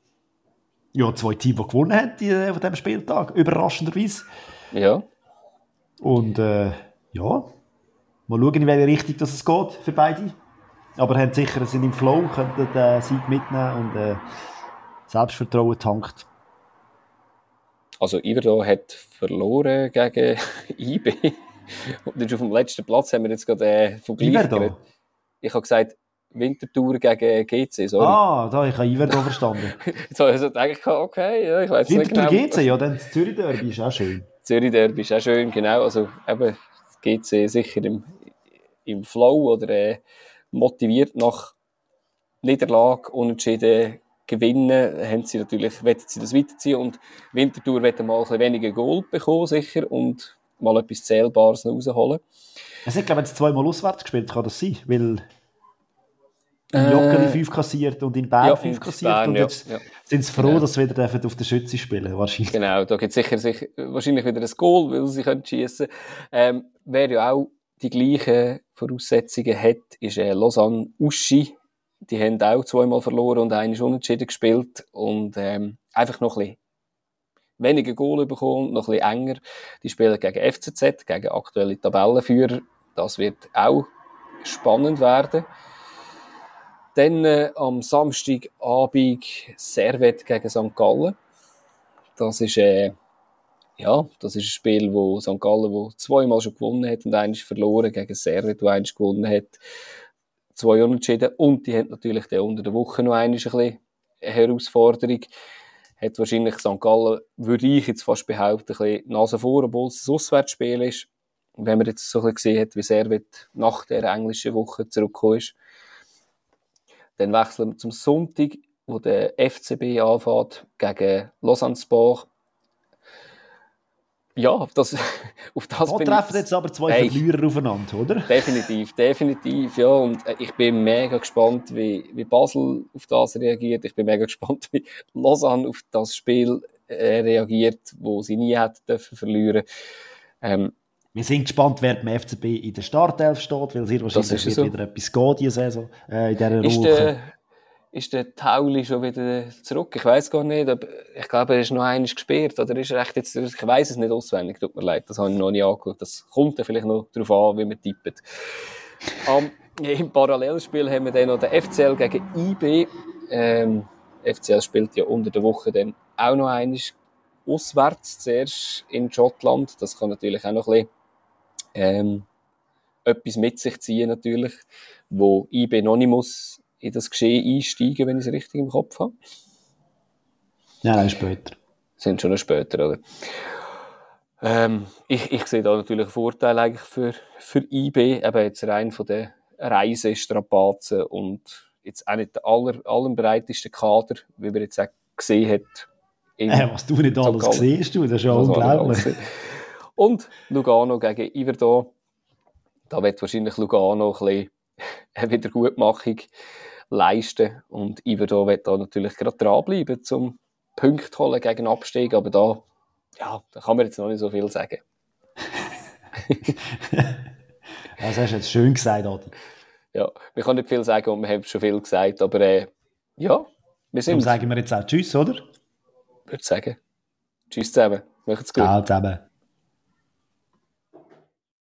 ja, zwei Teams, die gewonnen haben die, äh, von diesem Spieltag, überraschenderweise. Ja. Und äh, ja, mal schauen, in welche Richtung das es geht für beide. Aber haben sicher, sind im Flow, können den Sieg mitnehmen und äh, Selbstvertrauen tankt. Also Iverdo hat verloren gegen [LAUGHS] IB. Und auf dem letzten Platz haben wir jetzt gerade äh, verglichen. Ich habe gesagt, Wintertour gegen GC, sorry. Ah, da, ich habe Iverdo verstanden. [LAUGHS] so, also denke ich, okay, ja, ich weiß nicht genau. GC, ja, dann das Zürich Derby ist auch schön. Zürich Derby ist auch schön, genau. Also eben, GC sicher im, im Flow oder äh, motiviert nach Niederlage, unentschieden gewinnen, haben sie natürlich, wollen sie das weiterziehen und Winterthur wird mal ein bisschen weniger Gold bekommen, sicher, und mal etwas Zählbares rausholen. Es hat, glaube ich, zweimal auswärts gespielt, kann das sein? Weil in äh, Joggeli 5 kassiert und in Bern ja, 5 kassiert Bern, und jetzt ja, ja. sind sie froh, genau. dass sie wieder auf der Schütze spielen wahrscheinlich. Genau, da gibt es sicher, sicher wahrscheinlich wieder ein Goal, weil sie können schiessen ähm, Wer ja auch die gleichen Voraussetzungen hat, ist äh, Lausanne Uschi die haben auch zweimal verloren und einmal unentschieden gespielt und ähm, einfach noch ein bisschen weniger Goal bekommen, noch ein bisschen enger. Die spielen gegen FCZ, gegen aktuelle Tabellenführer. Das wird auch spannend werden. Dann äh, am Samstagabend Servet gegen St. Gallen. Das ist, äh, ja, das ist ein Spiel, wo St. Gallen wo zweimal schon gewonnen hat und eines verloren gegen Servet, wo eines gewonnen hat zwei Unentschieden. Und die haben natürlich dann unter der Woche noch eine, eine Herausforderung. Hat wahrscheinlich St. Gallen, würde ich jetzt fast behaupten, ein bisschen Nase vor, obwohl es ein Auswärtsspiel ist. Wenn man jetzt so ein bisschen gesehen hat, wie sehr wird nach der englischen Woche zurückgekommen ist. Dann wechseln wir zum Sonntag, wo der FCB anfängt gegen Lausanne Sport ja, das, [LAUGHS] auf das da bin treffen jetzt aber zwei hey, Verlierer aufeinander, oder? Definitiv, definitiv, ja. Und äh, ich bin mega gespannt, wie, wie Basel auf das reagiert. Ich bin mega [LAUGHS] gespannt, wie Lausanne auf das Spiel äh, reagiert, wo sie nie hätten dürfen verlieren. Ähm, wir sind gespannt, wer beim FCB in der Startelf steht, weil sehr wahrscheinlich wird so. wieder etwas gehen diese Saison, äh, in dieser Der, ist der Tauli schon wieder zurück. Ich weiß gar nicht, ob, ich glaube, er ist noch einiges gesperrt oder ist er echt jetzt, ich weiß es nicht auswendig, tut mir leid, das habe ich noch nicht angeschaut. Das kommt dann vielleicht noch darauf an, wie man tippt. Um, Im Parallelspiel haben wir dann noch den FCL gegen IB. Ähm, FCL spielt ja unter der Woche dann auch noch einiges auswärts, zuerst in Schottland. Das kann natürlich auch noch ein bisschen, ähm, etwas mit sich ziehen natürlich, wo IB noch nicht muss in das Geschehen einsteigen, wenn ich es richtig im Kopf habe. Ja, nein, später. Sind schon noch später, oder? Ähm, ich, ich sehe da natürlich einen Vorteil eigentlich für, für IB, eben jetzt rein von der Reisestrapazen und jetzt auch nicht der aller, allem breitesten Kader, wie man jetzt auch gesehen hat. Äh, was du nicht alles siehst, du, das ist ja unglaublich. Und Lugano gegen Iverdon. Da wird wahrscheinlich Lugano ein bisschen [LAUGHS] eine Wiedergutmachung leisten. Und Iverdon wird da natürlich gerade dranbleiben, zum Punkt holen gegen Abstieg. Aber da, ja, da kann man jetzt noch nicht so viel sagen. [LAUGHS] das hast du jetzt schön gesagt, Adi. Ja, wir können nicht viel sagen und wir haben schon viel gesagt, aber äh, ja, wir sind... Darum sagen wir jetzt auch Tschüss, oder? Ich würde sagen. Tschüss zusammen. Macht's gut. Ciao zusammen.